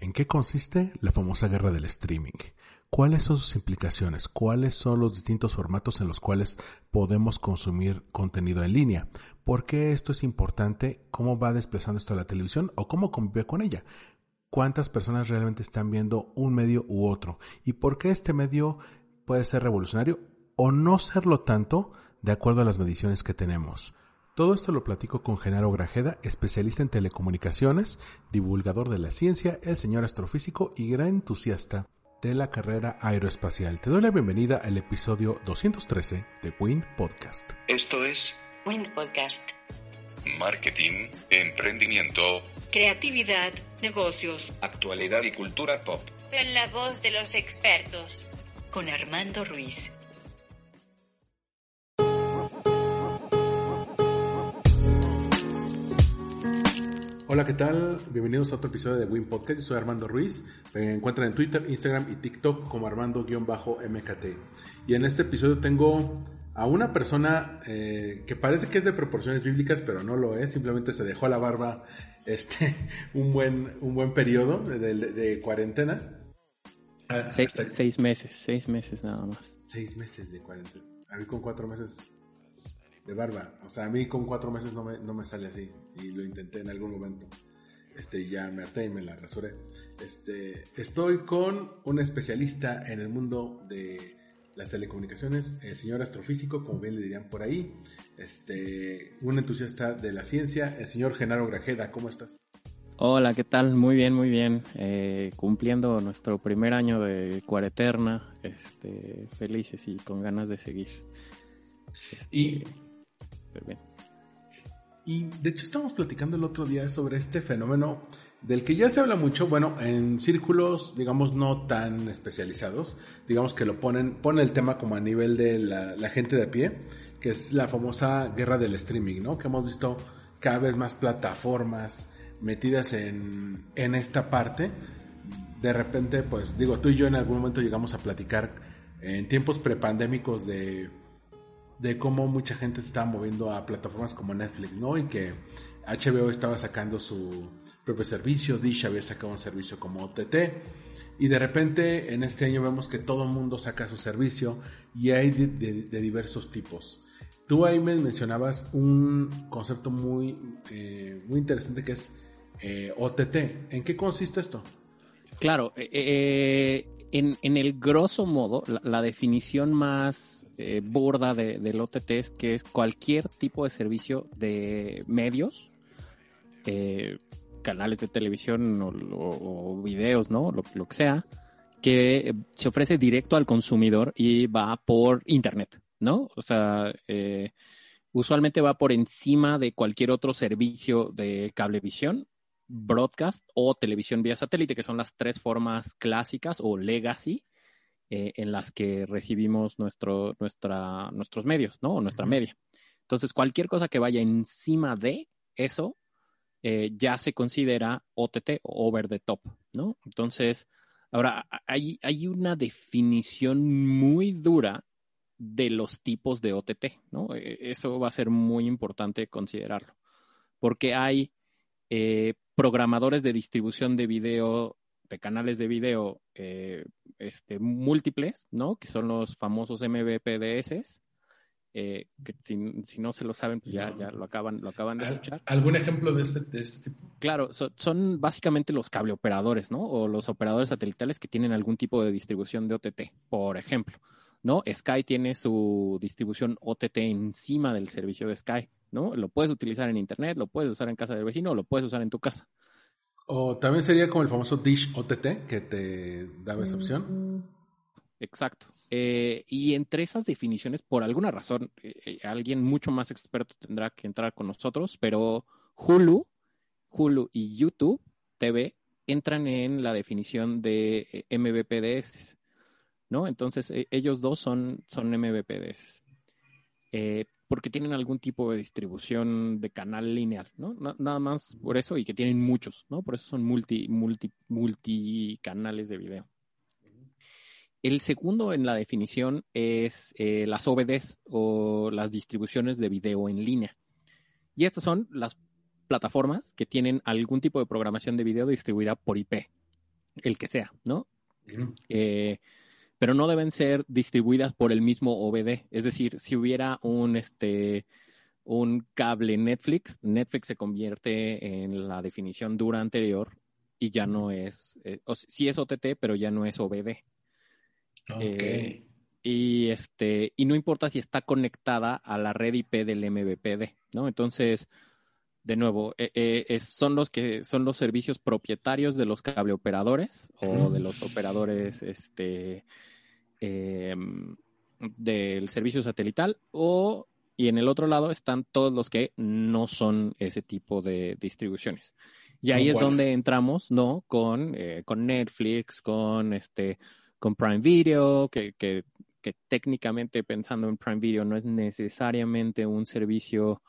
¿En qué consiste la famosa guerra del streaming? ¿Cuáles son sus implicaciones? ¿Cuáles son los distintos formatos en los cuales podemos consumir contenido en línea? ¿Por qué esto es importante? ¿Cómo va desplazando esto a la televisión o cómo convive con ella? ¿Cuántas personas realmente están viendo un medio u otro? ¿Y por qué este medio puede ser revolucionario o no serlo tanto de acuerdo a las mediciones que tenemos? Todo esto lo platico con Genaro Grajeda, especialista en telecomunicaciones, divulgador de la ciencia, el señor astrofísico y gran entusiasta de la carrera aeroespacial. Te doy la bienvenida al episodio 213 de Wind Podcast. Esto es Wind Podcast. Marketing, Emprendimiento, Creatividad, negocios. Actualidad y Cultura Pop. En la voz de los expertos. Con Armando Ruiz. Hola, ¿qué tal? Bienvenidos a otro episodio de Win Podcast. Soy Armando Ruiz. Me encuentran en Twitter, Instagram y TikTok como Armando-MKT. Y en este episodio tengo a una persona eh, que parece que es de proporciones bíblicas, pero no lo es. Simplemente se dejó la barba este, un, buen, un buen periodo de, cuarentena. Ah, seis, seis, meses, seis meses nada más. Seis meses de cuarentena. A mí con cuatro meses de barba. O sea, a mí con cuatro meses no me, no me sale así. Y lo intenté en algún momento. Este, ya me harté y me la rasuré. Este, estoy con un especialista en el mundo de las telecomunicaciones, el señor astrofísico, como bien le dirían por ahí. Este, un entusiasta de la ciencia, el señor Genaro Grajeda. ¿Cómo estás? Hola, ¿qué tal? Muy bien, muy bien. Eh, cumpliendo nuestro primer año de cuareterna, este, felices y con ganas de seguir. y este, y de hecho estamos platicando el otro día sobre este fenómeno del que ya se habla mucho, bueno, en círculos, digamos, no tan especializados, digamos que lo ponen, pone el tema como a nivel de la, gente de a pie, que es la famosa guerra del streaming, ¿no? Que hemos visto cada vez más plataformas metidas en, en esta parte. De repente, pues digo, tú y yo en algún momento llegamos a platicar en tiempos prepandémicos de de cómo mucha gente se estaba moviendo a plataformas como Netflix, ¿no? Y que HBO estaba sacando su propio servicio, Dish había sacado un servicio como OTT, y de repente en este año vemos que todo el mundo saca su servicio y hay de, diversos tipos. Tú ahí me mencionabas un concepto muy, eh, muy interesante que es eh, OTT. ¿En qué consiste esto? Claro, eh, en, el grosso modo, la definición más eh, burda de, del OTT es que es cualquier tipo de servicio de medios, eh, canales de televisión o, videos, ¿no? Lo, que sea, que se ofrece directo al consumidor y va por internet, ¿no? O sea, eh, usualmente va por encima de cualquier otro servicio de cablevisión, broadcast o televisión vía satélite, que son las tres formas clásicas o legacy eh, en las que recibimos nuestro, nuestra, nuestros medios, ¿no? O nuestra media. Entonces, cualquier cosa que vaya encima de eso eh, ya se considera OTT o over the top, ¿no? Entonces, ahora, hay, hay una definición muy dura de los tipos de OTT, ¿no? E, eso va a ser muy importante considerarlo, porque hay eh, programadores de distribución de video de canales de video eh, este, múltiples, ¿no? Que son los famosos MVPDS. Eh, que si, no se lo saben, pues ya, ya lo acaban, lo acaban de escuchar. ¿Algún ejemplo de este, de este tipo? Claro, son básicamente los cableoperadores, ¿no? O los operadores satelitales que tienen algún tipo de distribución de OTT, por ejemplo, ¿no? Sky tiene su distribución OTT encima del servicio de Sky, ¿no? Lo puedes utilizar en internet, lo puedes usar en casa del vecino, o lo puedes usar en tu casa. O también sería como el famoso Dish OTT que te daba esa opción. Exacto. Eh, y entre esas definiciones, por alguna razón, eh, eh, alguien mucho más experto tendrá que entrar con nosotros, pero Hulu, Hulu y YouTube TV entran en la definición de MVPDS, ¿no? Entonces, e, ellos dos son, son MVPDS. Eh, porque tienen algún tipo de distribución de canal lineal, ¿no? nada más por eso y que tienen muchos, ¿no? Por eso son multi, multi, multi canales de video. El segundo en la definición es eh, las OBDs o las distribuciones de video en línea. Y estas son las plataformas que tienen algún tipo de programación de video distribuida por IP, el que sea, ¿no? Eh, pero no deben ser distribuidas por el mismo OBD. Es decir, si hubiera un, este, un cable Netflix, Netflix se convierte en la definición dura anterior y ya no es, eh, sí es OTT, pero ya no es OBD. Eh, y este, y no importa si está conectada a la red IP del MVPD, ¿no? Entonces, de nuevo, eh, eh, son los que son los servicios propietarios de los cableoperadores o de los operadores este, em, del servicio satelital o y en el otro lado están todos los que no son ese tipo de distribuciones. Y ahí es donde entramos, ¿no? Con, eh, con Netflix, con este, con Prime Video, que, que, que técnicamente pensando en Prime Video no es necesariamente un servicio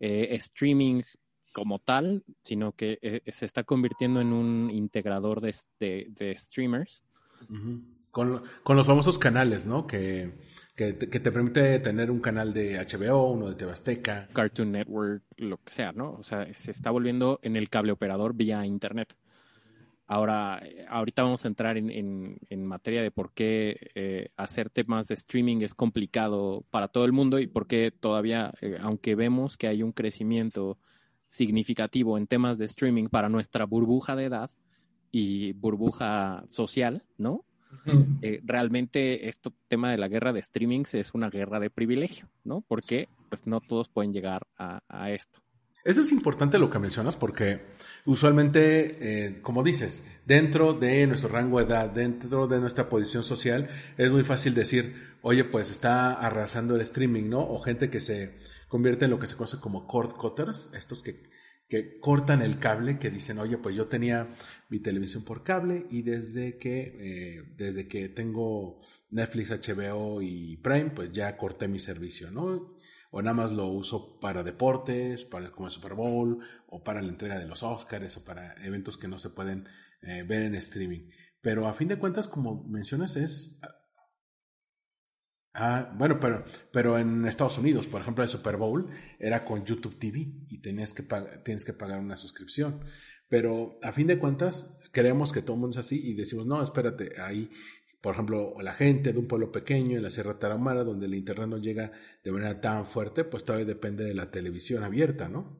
eh, streaming como tal, sino que eh, se está convirtiendo en un integrador de, de, streamers. con, con, los famosos canales, ¿no? Que, que, que, te permite tener un canal de HBO, uno de TV Azteca. Cartoon Network, lo que sea, ¿no? O sea, se está volviendo en el cable operador vía Internet. Ahora, eh, ahorita vamos a entrar en, en, materia de por qué eh, hacer temas de streaming es complicado para todo el mundo y por qué todavía, eh, aunque vemos que hay un crecimiento significativo en temas de streaming para nuestra burbuja de edad y burbuja social, ¿no? realmente este tema de la guerra de streamings es una guerra de privilegio, ¿no? Porque pues, no todos pueden llegar a esto. Eso es importante lo que mencionas porque usualmente, eh, como dices, dentro de nuestro rango de edad, dentro de nuestra posición social, es muy fácil decir, oye, pues está arrasando el streaming, ¿no? O gente que se convierte en lo que se conoce como cord cutters, estos que, que cortan el cable, que dicen, oye, pues yo tenía mi televisión por cable y desde que, eh, desde que tengo Netflix, HBO y Prime, pues ya corté mi servicio, ¿no? O nada más lo uso para deportes, para como el Super Bowl, o para la entrega de los Oscars, o para eventos que no se pueden eh, ver en streaming. Pero a fin de cuentas, como mencionas, es... Ah, bueno, pero, pero en Estados Unidos, por ejemplo, el Super Bowl era con YouTube TV y tenías que tienes que pagar una suscripción. Pero a fin de cuentas, creemos que todo el mundo es así y decimos, no, espérate, ahí por ejemplo, la gente de un pueblo pequeño en la Sierra Tarahumara, donde el Internet no llega de manera tan fuerte, pues todavía depende de la televisión abierta, ¿no?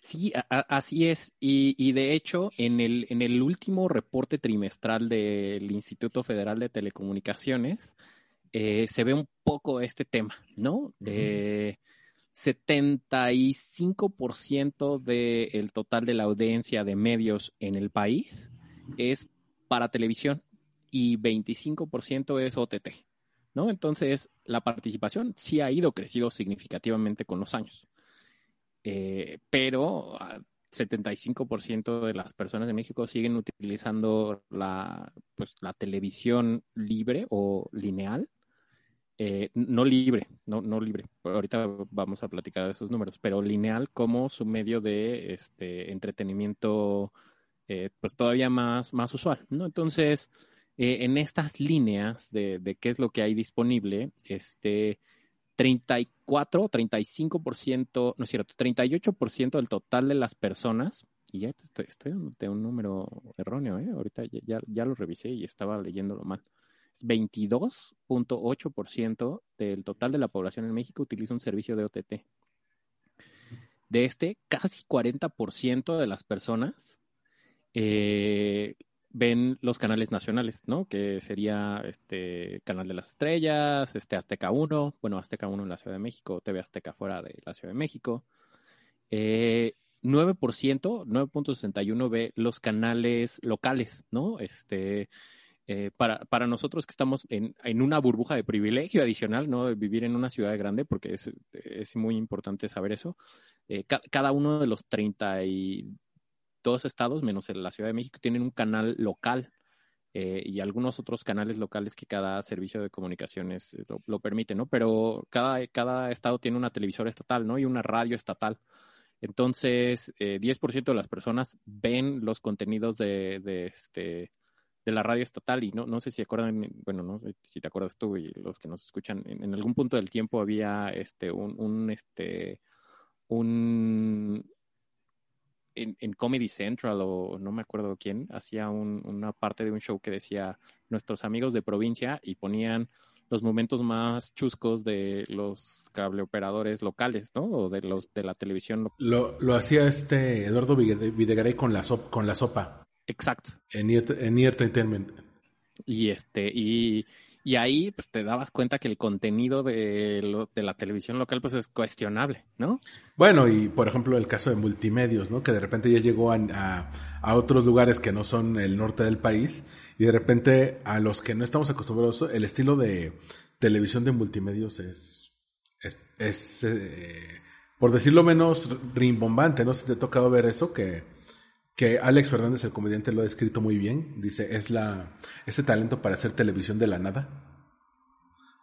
Sí, así es. Y, de hecho, en el, en el último reporte trimestral del Instituto Federal de Telecomunicaciones, eh, se ve un poco este tema, ¿no? 75% eh, del total de la audiencia de medios en el país es para televisión y 25% es OTT, ¿no? Entonces, la participación sí ha ido creciendo significativamente con los años. Eh, pero 75% ah, de las personas de México siguen utilizando la, pues, la televisión libre o lineal. Eh, no libre, no, no libre. Ahorita vamos a platicar de esos números, pero lineal como su medio de este, entretenimiento, eh, pues todavía más, más usual, ¿no? Entonces, eh, en estas líneas de, qué es lo que hay disponible, este 34, 35%, no es cierto, 38% del total de las personas, y ya estoy, estoy dándote un número erróneo, ¿eh? ahorita ya, ya, lo revisé y estaba leyéndolo mal. 22.8% del total de la población en México utiliza un servicio de OTT. De este, casi 40% de las personas eh, ven los canales nacionales, ¿no? Que sería este Canal de las Estrellas, este Azteca 1, bueno, Azteca 1 en la Ciudad de México, TV Azteca fuera de la Ciudad de México. Eh, 9%, 9.61 ve los canales locales, ¿no? Este, eh, para, para, nosotros que estamos en, en, una burbuja de privilegio adicional, ¿no? De vivir en una ciudad grande, porque es, es muy importante saber eso. Eh, cada uno de los 30 y dos estados, menos la Ciudad de México, tienen un canal local eh, y algunos otros canales locales que cada servicio de comunicaciones eh, lo, permite, ¿no? Pero cada, cada estado tiene una televisora estatal, ¿no? Y una radio estatal. Entonces, eh, 10% de las personas ven los contenidos de, este, de la radio estatal y no, no sé si acuerdan, bueno, no sé si te acuerdas tú y los que nos escuchan, en, algún punto del tiempo había este, un este, un, en, en, Comedy Central o no me acuerdo quién, hacía un, una parte de un show que decía nuestros amigos de provincia y ponían los momentos más chuscos de los cableoperadores locales, ¿no? O de los de la televisión. Lo, lo hacía este Eduardo Videgaray con la, sop, con la sopa. Exacto. En en Entertainment. Y este, y, y ahí pues te dabas cuenta que el contenido de, lo, de la televisión local pues es cuestionable, ¿no? Bueno, y por ejemplo el caso de multimedios, ¿no? Que de repente ya llegó a, a, a, otros lugares que no son el norte del país y de repente a los que no estamos acostumbrados, el estilo de televisión de multimedios es, es, es eh, por decirlo menos, rimbombante, ¿no? Si te ha tocado ver eso, que, que Alex Fernández, el comediante, lo ha escrito muy bien. Dice, es la, ese talento para hacer televisión de la nada.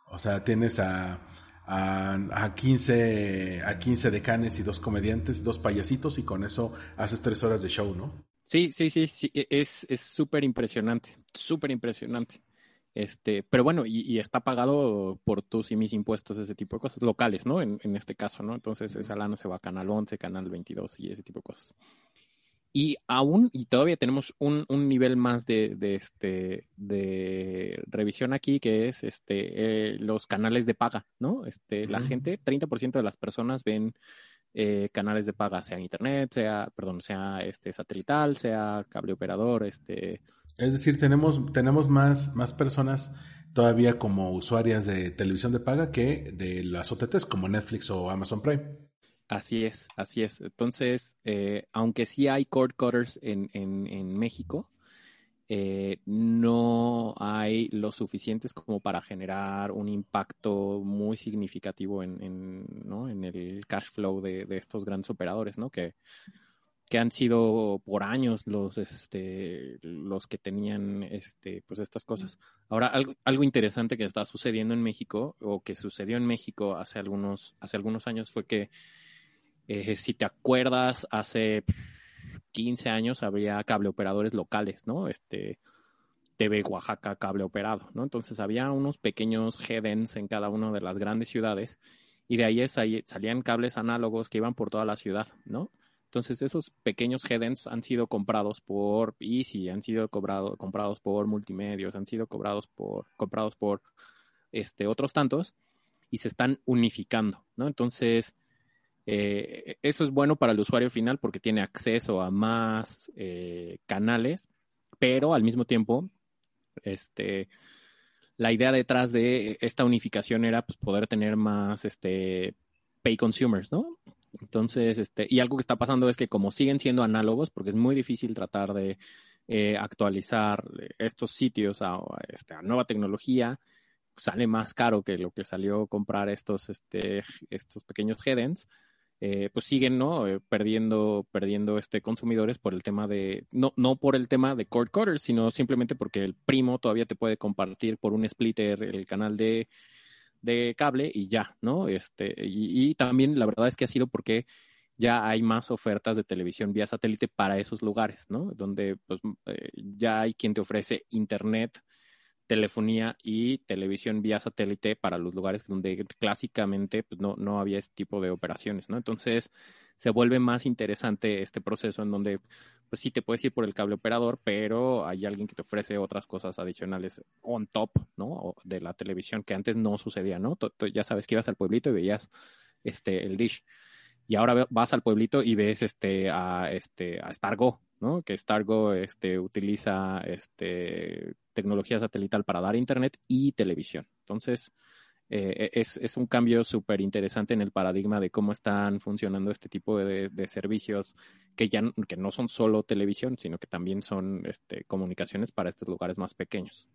O sea, tienes a, a, a, 15, a 15 decanes y dos comediantes, dos payasitos, y con eso haces tres horas de show, ¿no? Sí, sí, sí, sí. es súper impresionante, súper impresionante. Este, pero bueno, y, y, está pagado por tus y mis impuestos, ese tipo de cosas, locales, ¿no? En, en este caso, ¿no? Entonces esa lana se va a Canal 11, Canal 22 y ese tipo de cosas. Y aún, y todavía tenemos un, un nivel más de, de, este, de revisión aquí, que es este, eh, los canales de paga, ¿no? Este, uh -huh. La gente, 30% de las personas ven eh, canales de paga, sea internet, sea, perdón, sea este satelital, sea cable operador, este. Es decir, tenemos, tenemos más, más personas todavía como usuarias de televisión de paga que de las OTTs como Netflix o Amazon Prime. Así es, así es. Entonces, eh, aunque sí hay cord cutters en, en, en México, eh, no hay lo suficientes como para generar un impacto muy significativo en, en, ¿no? en el cash flow de, de, estos grandes operadores, ¿no? Que, que han sido por años los, este, los que tenían este, pues estas cosas. Ahora, algo, algo interesante que está sucediendo en México, o que sucedió en México hace algunos, hace algunos años, fue que eh, si te acuerdas, hace 15 años había cable operadores locales, ¿no? Este TV Oaxaca cable operado, ¿no? Entonces había unos pequeños headends en cada una de las grandes ciudades y de ahí salían cables análogos que iban por toda la ciudad, ¿no? Entonces esos pequeños headends han sido comprados por Easy, han sido cobrado, comprados por multimedios, han sido cobrados por, comprados por este, otros tantos y se están unificando, ¿no? Entonces, eh, eso es bueno para el usuario final porque tiene acceso a más eh, canales, pero al mismo tiempo, este, la idea detrás de esta unificación era pues, poder tener más este, pay consumers, ¿no? Entonces, este, y algo que está pasando es que como siguen siendo análogos, porque es muy difícil tratar de eh, actualizar estos sitios este, a nueva tecnología, sale más caro que lo que salió comprar estos, este, estos pequeños headends eh, pues siguen no eh, perdiendo perdiendo este consumidores por el tema de no no por el tema de cord cutters sino simplemente porque el primo todavía te puede compartir por un splitter el canal de de cable y ya no este y, y también la verdad es que ha sido porque ya hay más ofertas de televisión vía satélite para esos lugares no donde pues eh, ya hay quien te ofrece internet telefonía y televisión vía satélite para los lugares donde clásicamente pues, no, no había este tipo de operaciones, ¿no? Entonces se vuelve más interesante este proceso en donde pues sí te puedes ir por el cable operador, pero hay alguien que te ofrece otras cosas adicionales on top, ¿no? De la televisión que antes no sucedía, ¿no? Ya sabes que ibas al pueblito y veías este el dish. Y ahora vas al pueblito y ves este a este a Stargo, ¿no? Que Stargo este, utiliza este, tecnología satelital para dar internet y televisión. Entonces, eh, es, un cambio súper interesante en el paradigma de cómo están funcionando este tipo de, de, servicios que ya que no son solo televisión, sino que también son este, comunicaciones para estos lugares más pequeños.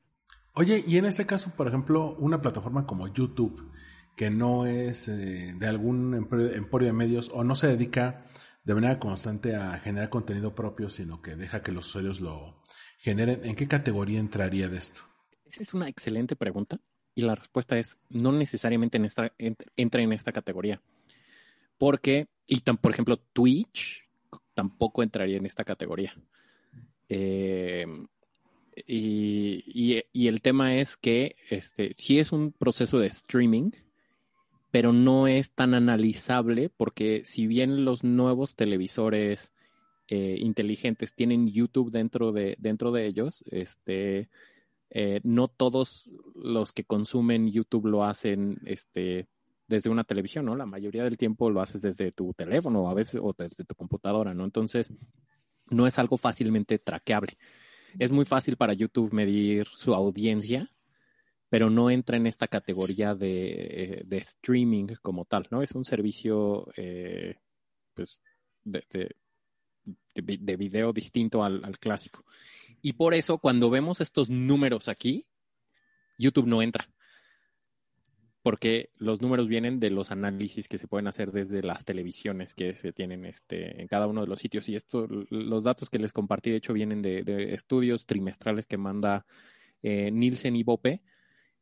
Oye, y en este caso, por ejemplo, una plataforma como YouTube, que no es eh, de algún emporio de medios o no se dedica de manera constante a generar contenido propio, sino que deja que los usuarios lo generen, ¿en qué categoría entraría de esto? Esa es una excelente pregunta y la respuesta es no necesariamente en esta, entra en esta categoría. Porque, y por ejemplo, Twitch tampoco entraría en esta categoría. Eh, y, y, el tema es que este, sí es un proceso de streaming, pero no es tan analizable porque si bien los nuevos televisores eh, inteligentes tienen YouTube dentro de, dentro de ellos, este, eh, no todos los que consumen YouTube lo hacen este, desde una televisión, ¿no? La mayoría del tiempo lo haces desde tu teléfono a veces o desde tu computadora, ¿no? Entonces, no es algo fácilmente traqueable. Es muy fácil para YouTube medir su audiencia, pero no entra en esta categoría de, streaming como tal, ¿no? Es un servicio, eh, pues, de, de, de, video distinto al, al clásico. Y por eso, cuando vemos estos números aquí, YouTube no entra porque los números vienen de los análisis que se pueden hacer desde las televisiones que se tienen este, en cada uno de los sitios. Y esto, los datos que les compartí, de hecho, vienen de, estudios trimestrales que manda eh, Nielsen y Bope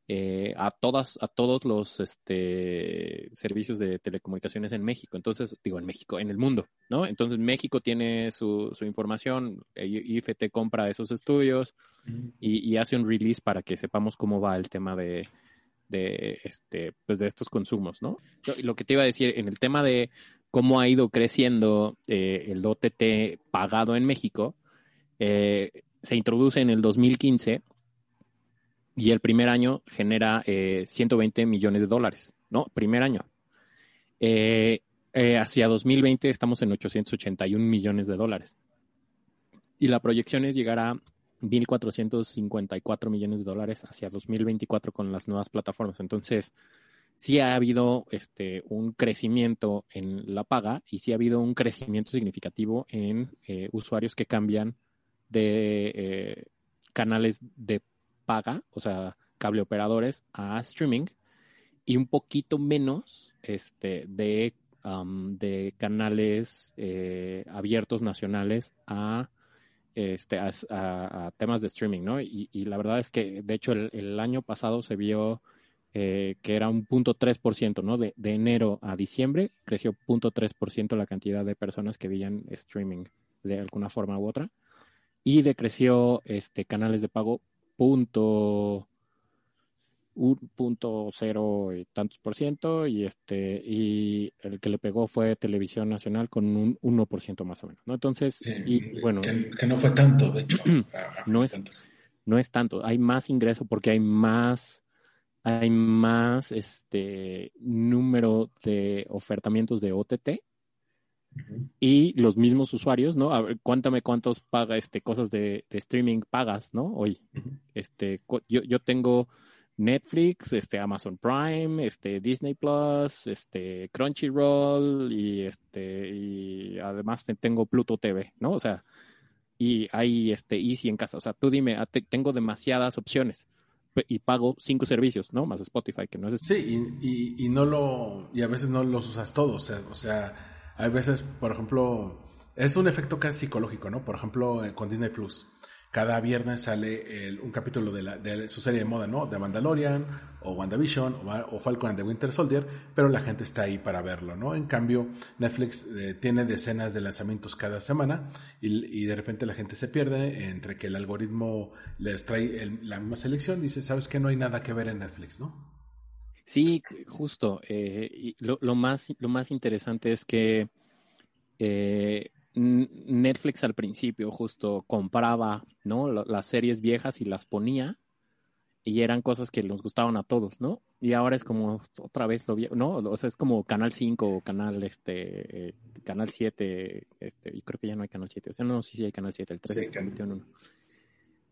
eh, a todas, a todos los este, servicios de telecomunicaciones en México. Entonces, digo, en México, en el mundo, ¿no? Entonces, México tiene su, su información, IFT compra esos estudios y, hace un release para que sepamos cómo va el tema de de, este, pues de estos consumos, ¿no? Lo, que te iba a decir, en el tema de cómo ha ido creciendo eh, el OTT pagado en México, eh, se introduce en el 2015 y el primer año genera 120 eh, millones de dólares, ¿no? Primer año. hacia 2020 estamos en 881 millones de dólares. Y la proyección es llegar a 1.454 millones de dólares hacia 2024 con las nuevas plataformas. Entonces, sí ha habido este, un crecimiento en la paga y sí ha habido un crecimiento significativo en eh, usuarios que cambian de eh, canales de paga, o sea, cable operadores a streaming y un poquito menos este, de, de canales eh, abiertos nacionales a este, a, temas de streaming, ¿no? Y, la verdad es que, de hecho, el, año pasado se vio eh, que era un punto 3%, ¿no? De, de, enero a diciembre creció punto 3% la cantidad de personas que veían streaming de alguna forma u otra. Y decreció este, canales de pago punto un punto cero y tantos por ciento y este y el que le pegó fue Televisión Nacional con un 1% más o menos, ¿no? Entonces, y bueno, que, no fue tanto, de hecho. no es no es tanto, hay más ingreso porque hay más hay más este número de ofertamientos de OTT y los mismos usuarios, ¿no? A ver, cuéntame cuántos paga este cosas de, streaming pagas, ¿no? Hoy, este yo, yo tengo Netflix, este, Amazon Prime, este, Disney Plus, este, Crunchyroll y este, y además tengo Pluto TV, ¿no? O sea, y hay este Easy en casa. O sea, tú dime, ah, tengo demasiadas opciones y pago cinco servicios, ¿no? Más Spotify, que no es... Sí, y, y, no lo, y a veces no los usas todos, o sea, hay veces, por ejemplo, es un efecto casi psicológico, ¿no? Por ejemplo, eh, con Disney Plus cada viernes sale un capítulo de, su serie de moda, ¿no? De Mandalorian, o WandaVision, o, Falcon and the Winter Soldier, pero la gente está ahí para verlo, ¿no? En cambio, Netflix eh, tiene decenas de lanzamientos cada semana y, de repente la gente se pierde entre que el algoritmo les trae la misma selección, dice, ¿sabes que No hay nada que ver en Netflix, ¿no? Sí, justo. Eh, lo, más, lo más interesante es que eh, Netflix al principio justo compraba, ¿no? Las series viejas y las ponía y eran cosas que nos gustaban a todos, ¿no? Y ahora es como otra vez lo viejo, ¿no? O sea, es como Canal 5 o Canal este eh, Canal 7, este, y creo que ya no hay Canal 7, o sea, no, sí, sí hay Canal 7, el 3 sí,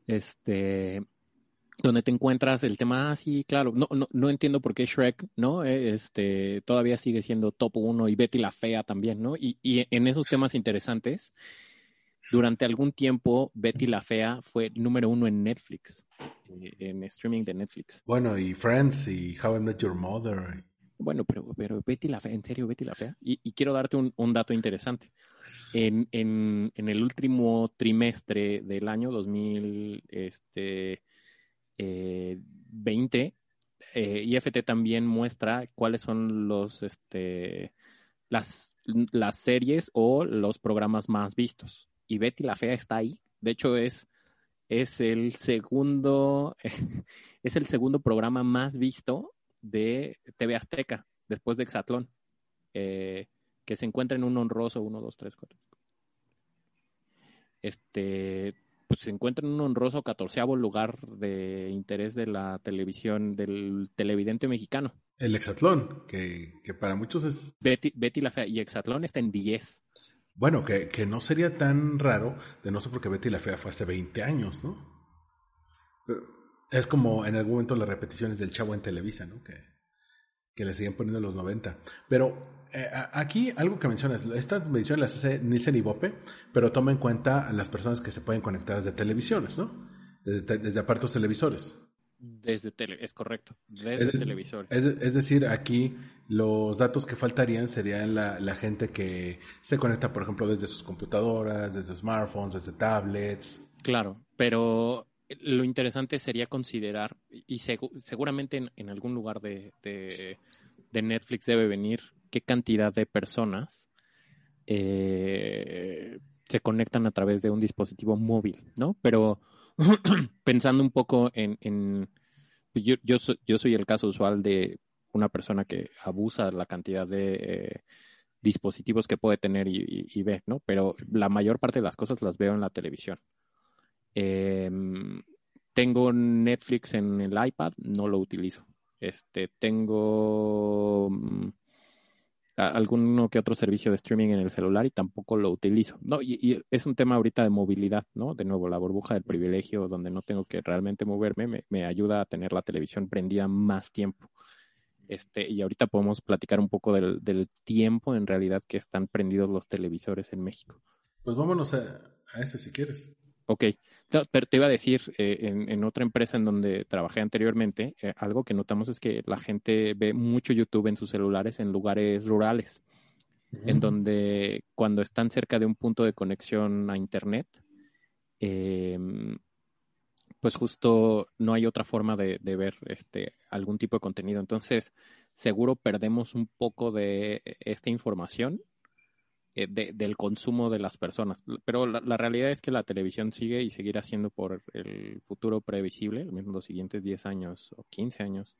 Este, donde te encuentras el tema, ah, sí, claro, no, no, no entiendo por qué Shrek, ¿no? Eh, este, todavía sigue siendo top uno y Betty la Fea también, ¿no? Y, y en esos temas interesantes, durante algún tiempo Betty la Fea fue número uno en Netflix, eh, en streaming de Netflix. Bueno, y Friends y How I Met Your Mother. Bueno, pero, pero Betty la Fea, en serio, Betty la Fea. Y, y quiero darte un, un dato interesante. En, en, en el último trimestre del año 2020, este, eh, 20, eh, IFT también muestra cuáles son los, este, las, las series o los programas más vistos. Y Betty la Fea está ahí. De hecho, es, es el segundo, es el segundo programa más visto de TV Azteca, después de Exatlón. Eh, que se encuentra en un honroso 1, 2, 3, 4. Este, pues se encuentra en un honroso catorceavo lugar de interés de la televisión, del televidente mexicano. El Exatlón, que, que para muchos es... Betty, Betty la Fea. Y Exatlón está en 10. Bueno, que, que no sería tan raro, de no sé por qué Betty la Fea fue hace 20 años, ¿no? Es como en algún momento las repeticiones del Chavo en Televisa, ¿no? Que, que le siguen poniendo en los 90. Pero eh, aquí algo que mencionas, estas mediciones las hace Nielsen y Bope, pero toma en cuenta a las personas que se pueden conectar desde televisiones, ¿no? Desde, desde aparatos televisores. Desde tele, es correcto, desde Es- televisores. Es, es decir, aquí los datos que faltarían serían la, la gente que se conecta, por ejemplo, desde sus computadoras, desde smartphones, desde tablets. Claro, pero lo interesante sería considerar, y segu- seguramente en, en algún lugar de, de- de Netflix debe venir qué cantidad de personas eh, se conectan a través de un dispositivo móvil, ¿no? Pero pensando un poco en... en- yo, yo, so- yo soy el caso usual de una persona que abusa la cantidad de eh, dispositivos que puede tener y, y- y ve, ¿no? Pero la mayor parte de las cosas las veo en la televisión. Em, tengo Netflix en el iPad, no lo utilizo. Este, tengo mm, alguno que otro servicio de streaming en el celular y tampoco lo utilizo. No, y, y es un tema ahorita de movilidad, ¿no? De nuevo, la burbuja del privilegio donde no tengo que realmente moverme me, me ayuda a tener la televisión prendida más tiempo. Este, y ahorita podemos platicar un poco del, del tiempo en realidad que están prendidos los televisores en México. Pues vámonos a, a ese si quieres. Ok, No, pero te iba a decir, eh, en, en otra empresa en donde trabajé anteriormente, eh, algo que notamos es que la gente ve mucho YouTube en sus celulares en lugares rurales, en donde cuando están cerca de un punto de conexión a Internet, eh, pues justo no hay otra forma de, de ver este, algún tipo de contenido. Entonces, seguro perdemos un poco de esta información eh, de- del consumo de las personas. Pero la, la realidad es que la televisión sigue y seguirá siendo por el futuro previsible, los siguientes 10 años o 15 años,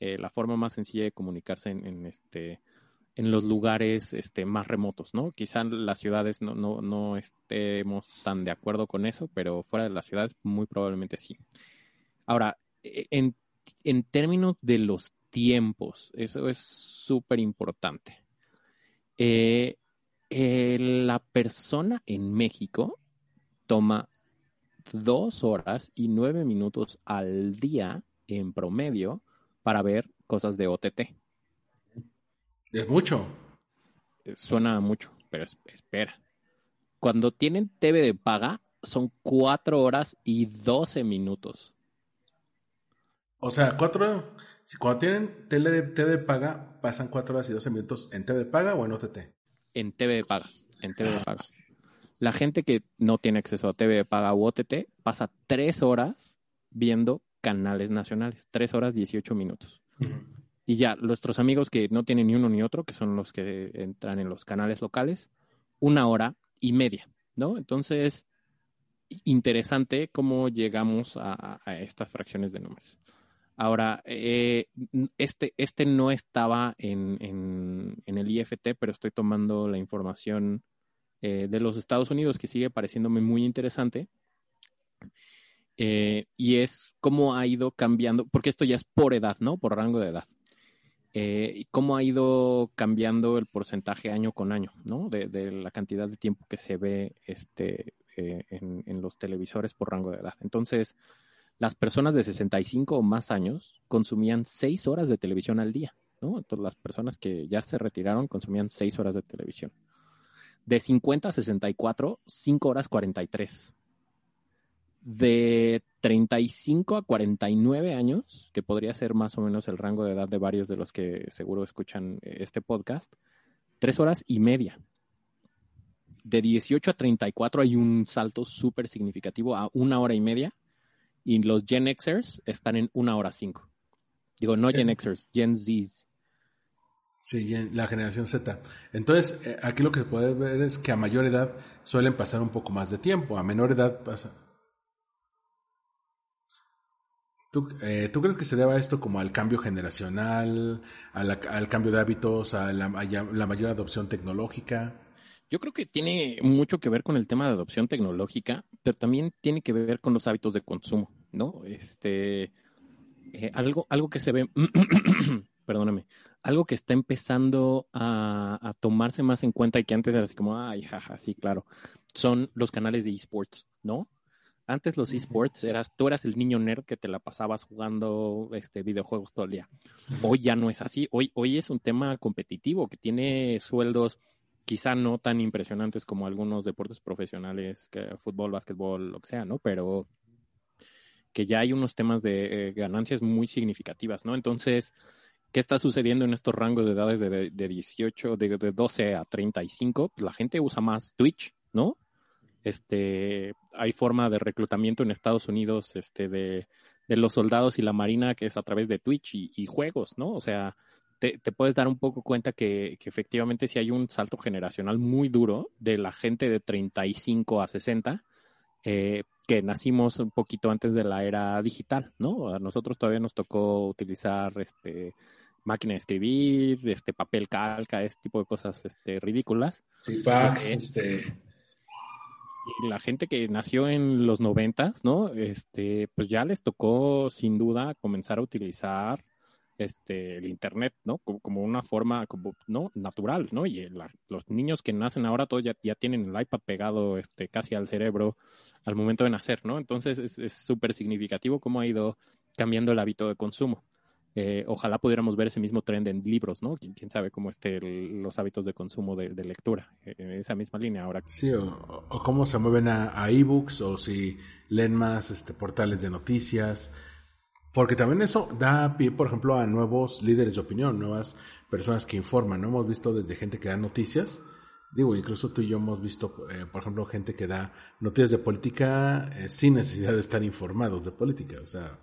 eh, la forma más sencilla de comunicarse en, en este en los lugares este, más remotos, ¿no? Quizá las ciudades no, no, no estemos tan de acuerdo con eso, pero fuera de las ciudades muy probablemente sí. Ahora, e- en, en términos de los tiempos, eso es súper importante. Eh, eh, la persona en México toma dos horas y nueve minutos al día en promedio para ver cosas de OTT. Es mucho. Eh, Suena mucho, pero es- espera. Cuando tienen TV de paga, son cuatro horas y doce minutos. O sea, cuatro. Si cuando tienen tele de, TV de paga, pasan cuatro horas y 12 minutos en TV de paga o en OTT. En TV de paga. En TV de paga. La gente que no tiene acceso a TV de paga u OTT pasa tres horas viendo canales nacionales. Tres horas 18 minutos. Y ya, nuestros amigos que no tienen ni uno ni otro, que son los que entran en los canales locales, una hora y media, ¿no? Entonces, interesante cómo llegamos a, a estas fracciones de números. Ahora, eh, este, este no estaba en, en, el IFT, pero estoy tomando la información eh, de los Estados Unidos que sigue pareciéndome muy interesante. Eh, y es cómo ha ido cambiando, porque esto ya es por edad, ¿no? Por rango de edad. Eh, y cómo ha ido cambiando el porcentaje año con año, ¿no? De, la cantidad de tiempo que se ve este, en, los televisores por rango de edad. Entonces, las personas de 65 o más años consumían 6 horas de televisión al día, ¿no? Entonces, las personas que ya se retiraron consumían 6 horas de televisión. De 50 a 64, 5 horas 43 de 35 a 49 años, que podría ser más o menos el rango de edad de varios de los que seguro escuchan este podcast, tres horas y media. de 18 a 34 hay un salto súper significativo a una hora y media y los Gen Xers están en una hora cinco. Digo, no Gen Xers, Gen Zs. Sí, la generación Z. Entonces, eh, aquí lo que se puede ver es que a mayor edad suelen pasar un poco más de tiempo, a menor edad pasa. ¿Tú, eh, ¿tú crees que se deba esto como al cambio generacional, al cambio de hábitos, a la, la mayor adopción tecnológica? Yo creo que tiene mucho que ver con el tema de adopción tecnológica, pero también tiene que ver con los hábitos de consumo, ¿no? Este, eh, algo, algo que se ve, perdóname, algo que está empezando a, tomarse más en cuenta y que antes era así como, ay, jaja, sí, claro, son los canales de esports, ¿no? Antes los esports eras, tú eras el niño nerd que te la pasabas jugando este videojuegos todo el día. Hoy ya no es así. Hoy, hoy es un tema competitivo que tiene sueldos quizá no tan impresionantes como algunos deportes profesionales, que fútbol, básquetbol, lo que sea, ¿no? Pero que ya hay unos temas de eh, ganancias muy significativas, ¿no? Entonces, ¿qué está sucediendo en estos rangos de edades de, de 18, de, de, 12 a 35? Pues la gente usa más Twitch, ¿no? Este, hay forma de reclutamiento en Estados Unidos, este, de, los soldados y la marina que es a través de Twitch y juegos, ¿no? O sea, te, puedes dar un poco cuenta que, efectivamente si hay un salto generacional muy duro de la gente de 35 a 60, eh, que nacimos un poquito antes de la era digital, ¿no? A nosotros todavía nos tocó utilizar este máquina de escribir, este papel calca, este tipo de cosas este, ridículas. Sí, fax, eh, este. Y la gente que nació en los noventas, ¿no? Este, pues ya les tocó sin duda comenzar a utilizar este, el Internet, ¿no? Como, una forma, como, ¿no? Natural, ¿no? Y los niños que nacen ahora todos ya, ya, tienen el iPad pegado este, casi al cerebro al momento de nacer, ¿no? Entonces es súper significativo cómo ha ido cambiando el hábito de consumo. Eh, ojalá pudiéramos ver ese mismo trend en libros, ¿no? Quién, sabe cómo estén los hábitos de consumo de, lectura, eh, en esa misma línea ahora. Sí, o, cómo se mueven a, a ebooks, o si leen más este, portales de noticias, porque también eso da pie, por ejemplo, a nuevos líderes de opinión, nuevas personas que informan, ¿no? Hemos visto desde gente que da noticias, digo, incluso tú y yo hemos visto, eh, por ejemplo, gente que da noticias de política eh, sin necesidad de estar informados de política, o sea,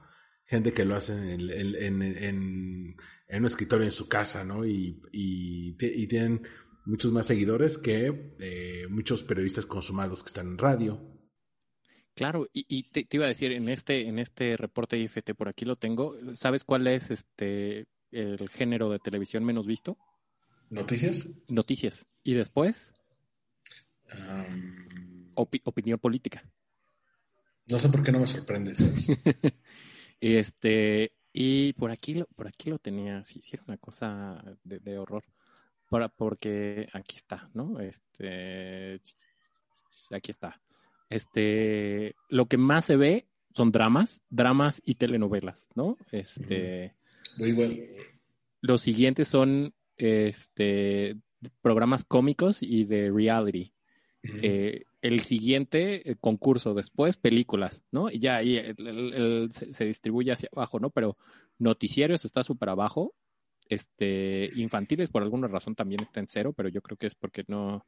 gente que lo hace en, un escritorio en su casa, ¿no? Y, y, y tienen muchos más seguidores que eh, muchos periodistas consumados que están en radio. Claro, y, te, iba a decir, en este, en este reporte IFT, por aquí lo tengo, ¿sabes cuál es este el género de televisión menos visto? ¿Noticias? Noticias. ¿Y después? opinión política. No sé por qué no me sorprende. este, y por aquí lo, por aquí lo tenía, si hiciera una cosa de, de horror. Para, porque aquí está, ¿no? Este, aquí está. Este, lo que más se ve son dramas, dramas y telenovelas, ¿no? Este, Muy bueno. Los siguientes son este programas cómicos y de reality. Eh, el siguiente concurso, después películas, ¿no? Y ya ahí se, distribuye hacia abajo, ¿no? Pero noticieros está súper abajo. Este, infantiles por alguna razón también está en cero, pero yo creo que es porque no,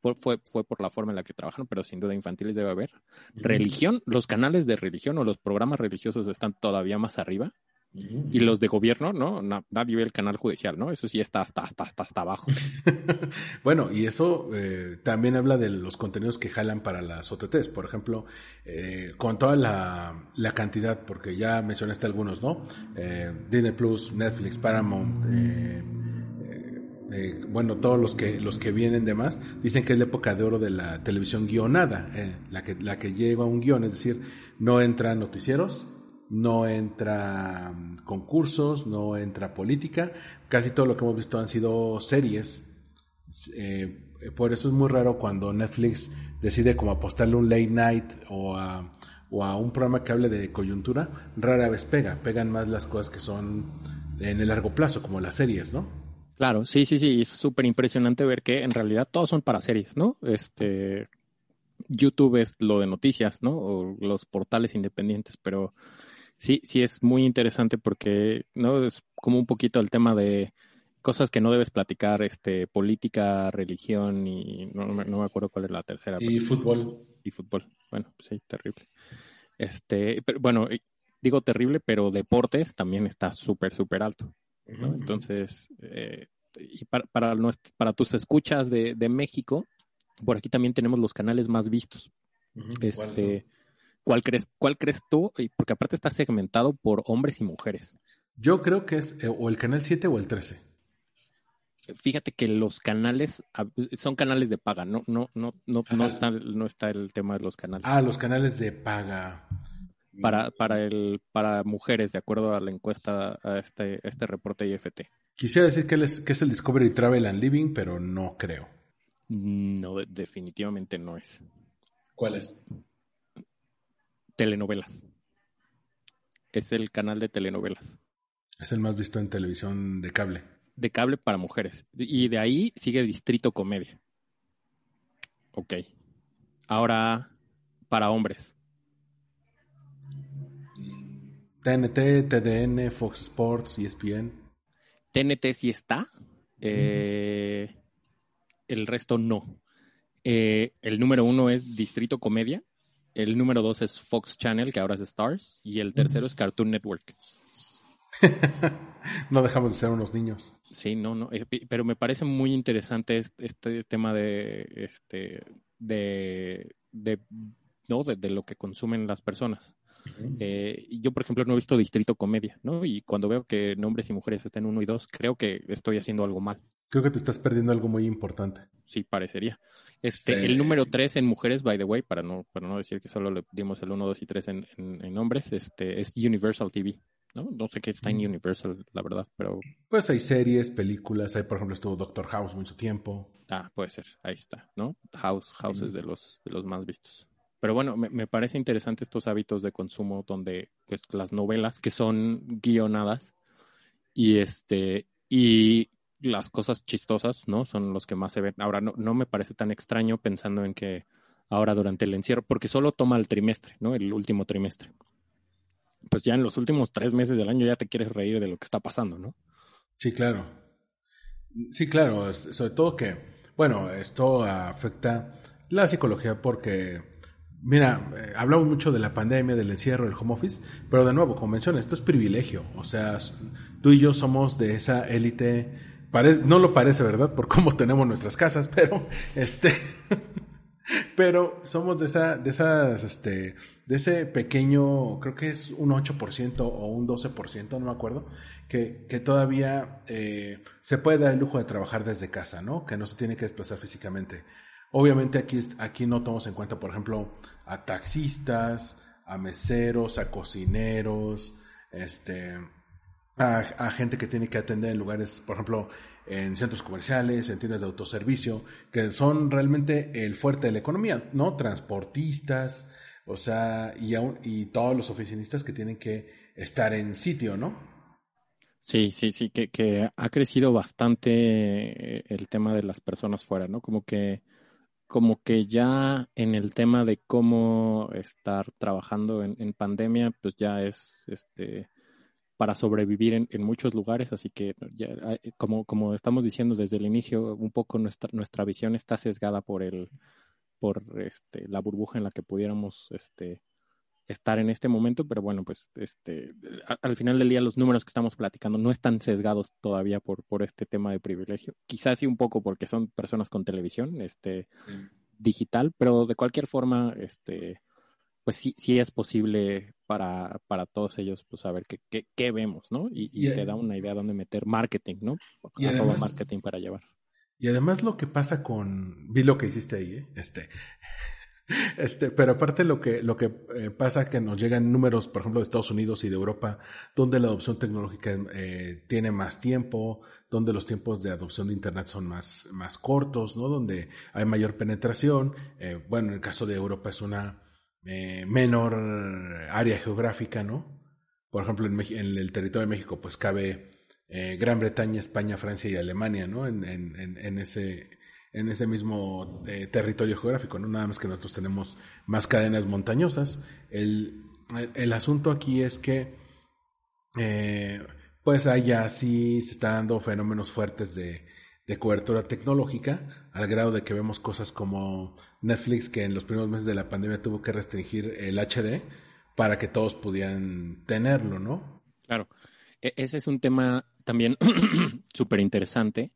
fue, fue, fue, por la forma en la que trabajaron, pero sin duda infantiles debe haber. Religión, los canales de religión o los programas religiosos están todavía más arriba. Y los de gobierno, ¿no? Nadie ve el canal judicial, ¿no? Eso sí está hasta, hasta, hasta, hasta abajo. bueno, y eso eh, también habla de los contenidos que jalan para las OTTs. Por ejemplo, eh, con toda la, la, cantidad, porque ya mencionaste algunos, ¿no? Eh, Disney Plus, Netflix, Paramount, eh, bueno, todos los que, los que vienen de más, dicen que es la época de oro de la televisión guionada, eh, la, que, la que lleva un guion, es decir, no entran noticieros, no entra mm, concursos, no entra política, casi todo lo que hemos visto han sido series. Eh, por eso es muy raro cuando Netflix decide como apostarle un late night o a, o a un programa que hable de coyuntura, rara vez pega, pegan más las cosas que son en el largo plazo, como las series, ¿no? Claro, sí, sí, sí, es súper impresionante ver que en realidad todos son para series, ¿no? Este, YouTube es lo de noticias, ¿no? O los portales independientes, pero sí, sí es muy interesante porque, ¿no? Es como un poquito el tema de cosas que no debes platicar, este, política, religión y no, me- no me acuerdo cuál es la tercera. Y fútbol. y fútbol. Bueno, pues sí, terrible. Este, pero, bueno, digo terrible, pero deportes también está súper, súper alto. ¿No? Entonces, eh, y para, para, nuestro- para tus escuchas de, de México, por aquí también tenemos los canales más vistos. Ujú. ¿Cuáles Este? ¿cuál crees, ¿Cuál crees tú? Porque aparte está segmentado por hombres y mujeres. Yo creo que es eh, o el canal 7 o el 13. Fíjate que los canales ah, son canales de paga, no, no, no, no, no está, no está el tema de los canales. Ah, los canales de paga. Para, para, el, para mujeres, de acuerdo a la encuesta, a este, este reporte IFT. Quisiera decir que, él es, que es el Discovery Travel and Living, pero no creo. No, de- definitivamente no es. ¿Cuál es? Telenovelas. Es el canal de telenovelas. Es el más visto en televisión de cable. De cable para mujeres. Y de ahí sigue Distrito Comedia. Ok. Ahora, para hombres. TNT, TDN, Fox Sports, ESPN. TNT sí está. eh, el resto no. Eh, el número uno es Distrito Comedia. El número dos es Fox Channel, que ahora es Stars. Y el tercero es Cartoon Network. no dejamos de ser unos niños. Sí, no, no. eh, Pero me parece muy interesante es- este tema de este de, de no de, de lo que consumen las personas. Eh, yo, por ejemplo, no he visto Distrito Comedia, ¿no? Y cuando veo que hombres y mujeres están uno y dos, creo que estoy haciendo algo mal. Creo que te estás perdiendo algo muy importante. Sí, parecería. Este, Sí. el número 3 en mujeres, by the way, para no, para no decir que solo le dimos el 1, 2 y 3 en, en, en hombres, este, es Universal TV, ¿no? No sé qué está en Universal, la verdad, pero Pues hay series, películas. Hay, por ejemplo, estuvo Doctor House mucho tiempo. ah, puede ser, ahí está, ¿no? House, House es de los, de los más vistos. Pero bueno, me, me parece interesante estos hábitos de consumo donde pues, las novelas que son guionadas y este y las cosas chistosas, ¿no? Son los que más se ven. Ahora no, no me parece tan extraño pensando en que ahora durante el encierro, porque solo toma el trimestre, ¿no? El último trimestre. Pues ya en los últimos tres meses del año ya te quieres reír de lo que está pasando, ¿no? Sí, claro. Sí, claro. Sobre todo que, bueno, esto afecta la psicología porque, mira, eh, hablamos mucho de la pandemia, del encierro, del home office, pero de nuevo, como mencioné, esto es privilegio. O sea, tú y yo somos de esa élite. pare- no lo parece, ¿verdad? Por cómo tenemos nuestras casas, pero este. Pero somos de esa, de esas, este, de ese pequeño, creo que es un 8% o un 12%, no me acuerdo, que, que todavía eh, se puede dar el lujo de trabajar desde casa, ¿no? Que no se tiene que desplazar físicamente. Obviamente aquí, aquí no tomamos en cuenta, por ejemplo, a taxistas, a meseros, a cocineros, este, a, a gente que tiene que atender en lugares, por ejemplo, en centros comerciales, en tiendas de autoservicio, que son realmente el fuerte de la economía, ¿no? Transportistas, o sea, y, aún, y todos los oficinistas que tienen que estar en sitio, ¿no? Sí, sí, sí, que, que ha crecido bastante eh, el tema de las personas fuera, ¿no? Como que, como que ya en el tema de cómo estar trabajando en, en pandemia, pues ya es este para sobrevivir en, en muchos lugares, así que ya, eh, como, como estamos diciendo desde el inicio, un poco nuestra, nuestra visión está sesgada por el, por este, la burbuja en la que pudiéramos este estar en este momento, pero bueno, pues este al final del día los números que estamos platicando no están sesgados todavía por, por este tema de privilegio. Quizás sí un poco porque son personas con televisión, este digital, pero de cualquier forma, este pues sí, sí es posible para, para todos ellos pues saber qué, qué, qué vemos, ¿no? Y, y Y- te da una idea dónde meter marketing, ¿no? Y además- marketing para llevar. Y además lo que pasa con... Vi lo que hiciste ahí, ¿eh? Este... Este, pero aparte lo que, lo que eh, pasa que nos llegan números, por ejemplo, de Estados Unidos y de Europa, donde la adopción tecnológica eh, tiene más tiempo, donde los tiempos de adopción de Internet son más, más cortos, ¿no? Donde hay mayor penetración. Eh, bueno, en el caso de Europa es una eh, menor área geográfica, ¿no? Por ejemplo, en, en el territorio de México, pues cabe Gran Bretaña, España, Francia y Alemania, ¿no? En, en, en ese, en ese mismo eh, territorio geográfico, ¿no? Nada más que nosotros tenemos más cadenas montañosas. El, el, asunto aquí es que, eh, pues ya sí se están dando fenómenos fuertes de, de cobertura tecnológica, al grado de que vemos cosas como Netflix, que en los primeros meses de la pandemia tuvo que restringir el HD para que todos pudieran tenerlo, ¿no? Claro. E- ese es un tema también súper interesante.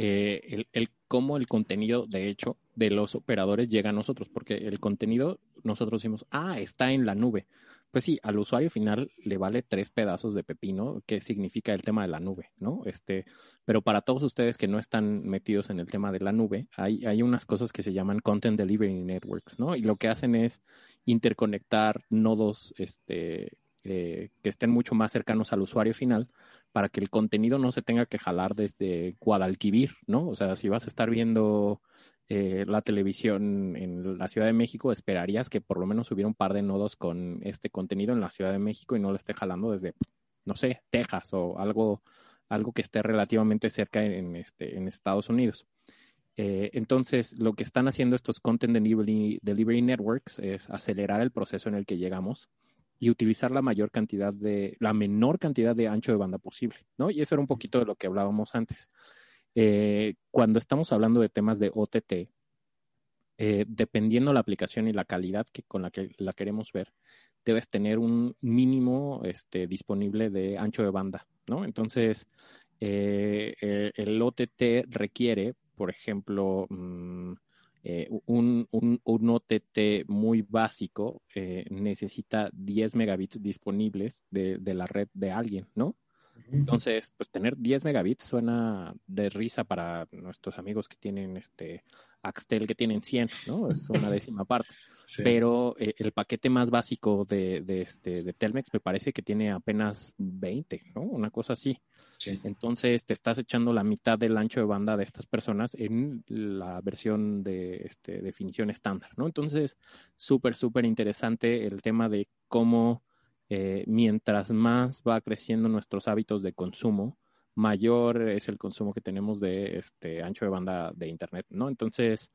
Eh, el, el cómo el contenido, de hecho, de los operadores llega a nosotros, porque el contenido, nosotros decimos, ah, está en la nube. Pues sí, al usuario final le vale tres pedazos de pepino, que significa el tema de la nube, ¿no? Este, pero para todos ustedes que no están metidos en el tema de la nube, hay, hay unas cosas que se llaman Content Delivery Networks, ¿no? Y lo que hacen es interconectar nodos, este, eh, que estén mucho más cercanos al usuario final para que el contenido no se tenga que jalar desde Guadalquivir, ¿no? O sea, si vas a estar viendo eh, la televisión en la Ciudad de México, esperarías que por lo menos hubiera un par de nodos con este contenido en la Ciudad de México y no lo esté jalando desde, no sé, Texas o algo, algo que esté relativamente cerca en, este, en Estados Unidos. Eh, entonces, lo que están haciendo estos Content Delivery, Delivery Networks es acelerar el proceso en el que llegamos y utilizar la mayor cantidad de, la menor cantidad de ancho de banda posible, ¿no? Y eso era un poquito de lo que hablábamos antes. Eh, cuando estamos hablando de temas de OTT, eh, dependiendo la aplicación y la calidad que, con la que la queremos ver, debes tener un mínimo este, disponible de ancho de banda, ¿no? Entonces, eh, el OTT requiere, por ejemplo, mm, eh, un, un, un, OTT muy básico eh, necesita 10 megabits disponibles de, de, la red de alguien, ¿no? Entonces, pues tener 10 megabits suena de risa para nuestros amigos que tienen este Axtel que tienen 100, ¿no? Es una décima parte. Sí. Pero eh, el paquete más básico de, de, este, de Telmex me parece que tiene apenas 20, ¿no? Una cosa así. Sí. Entonces te estás echando la mitad del ancho de banda de estas personas en la versión de este, definición estándar, ¿no? Entonces, súper, súper interesante el tema de cómo eh, mientras más va creciendo nuestros hábitos de consumo, mayor es el consumo que tenemos de este ancho de banda de internet, ¿no? Entonces,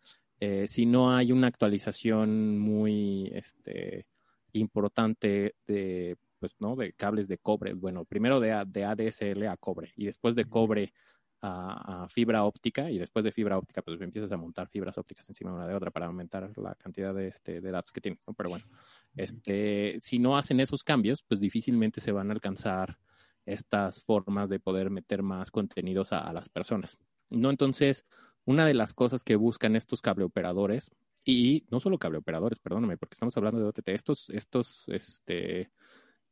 eh, si no hay una actualización muy este, importante de, pues, ¿no? de cables de cobre, bueno, primero de, de ADSL a cobre y después de cobre a, a, fibra óptica y después de fibra óptica pues empiezas a montar fibras ópticas encima una de otra para aumentar la cantidad de, este, de datos que tienes, ¿no? Pero bueno, este, si no hacen esos cambios, pues difícilmente se van a alcanzar estas formas de poder meter más contenidos a, a las personas. ¿no? Entonces, una de las cosas que buscan estos cableoperadores, y no solo cableoperadores, perdóname, porque estamos hablando de OTT, estos, estos este,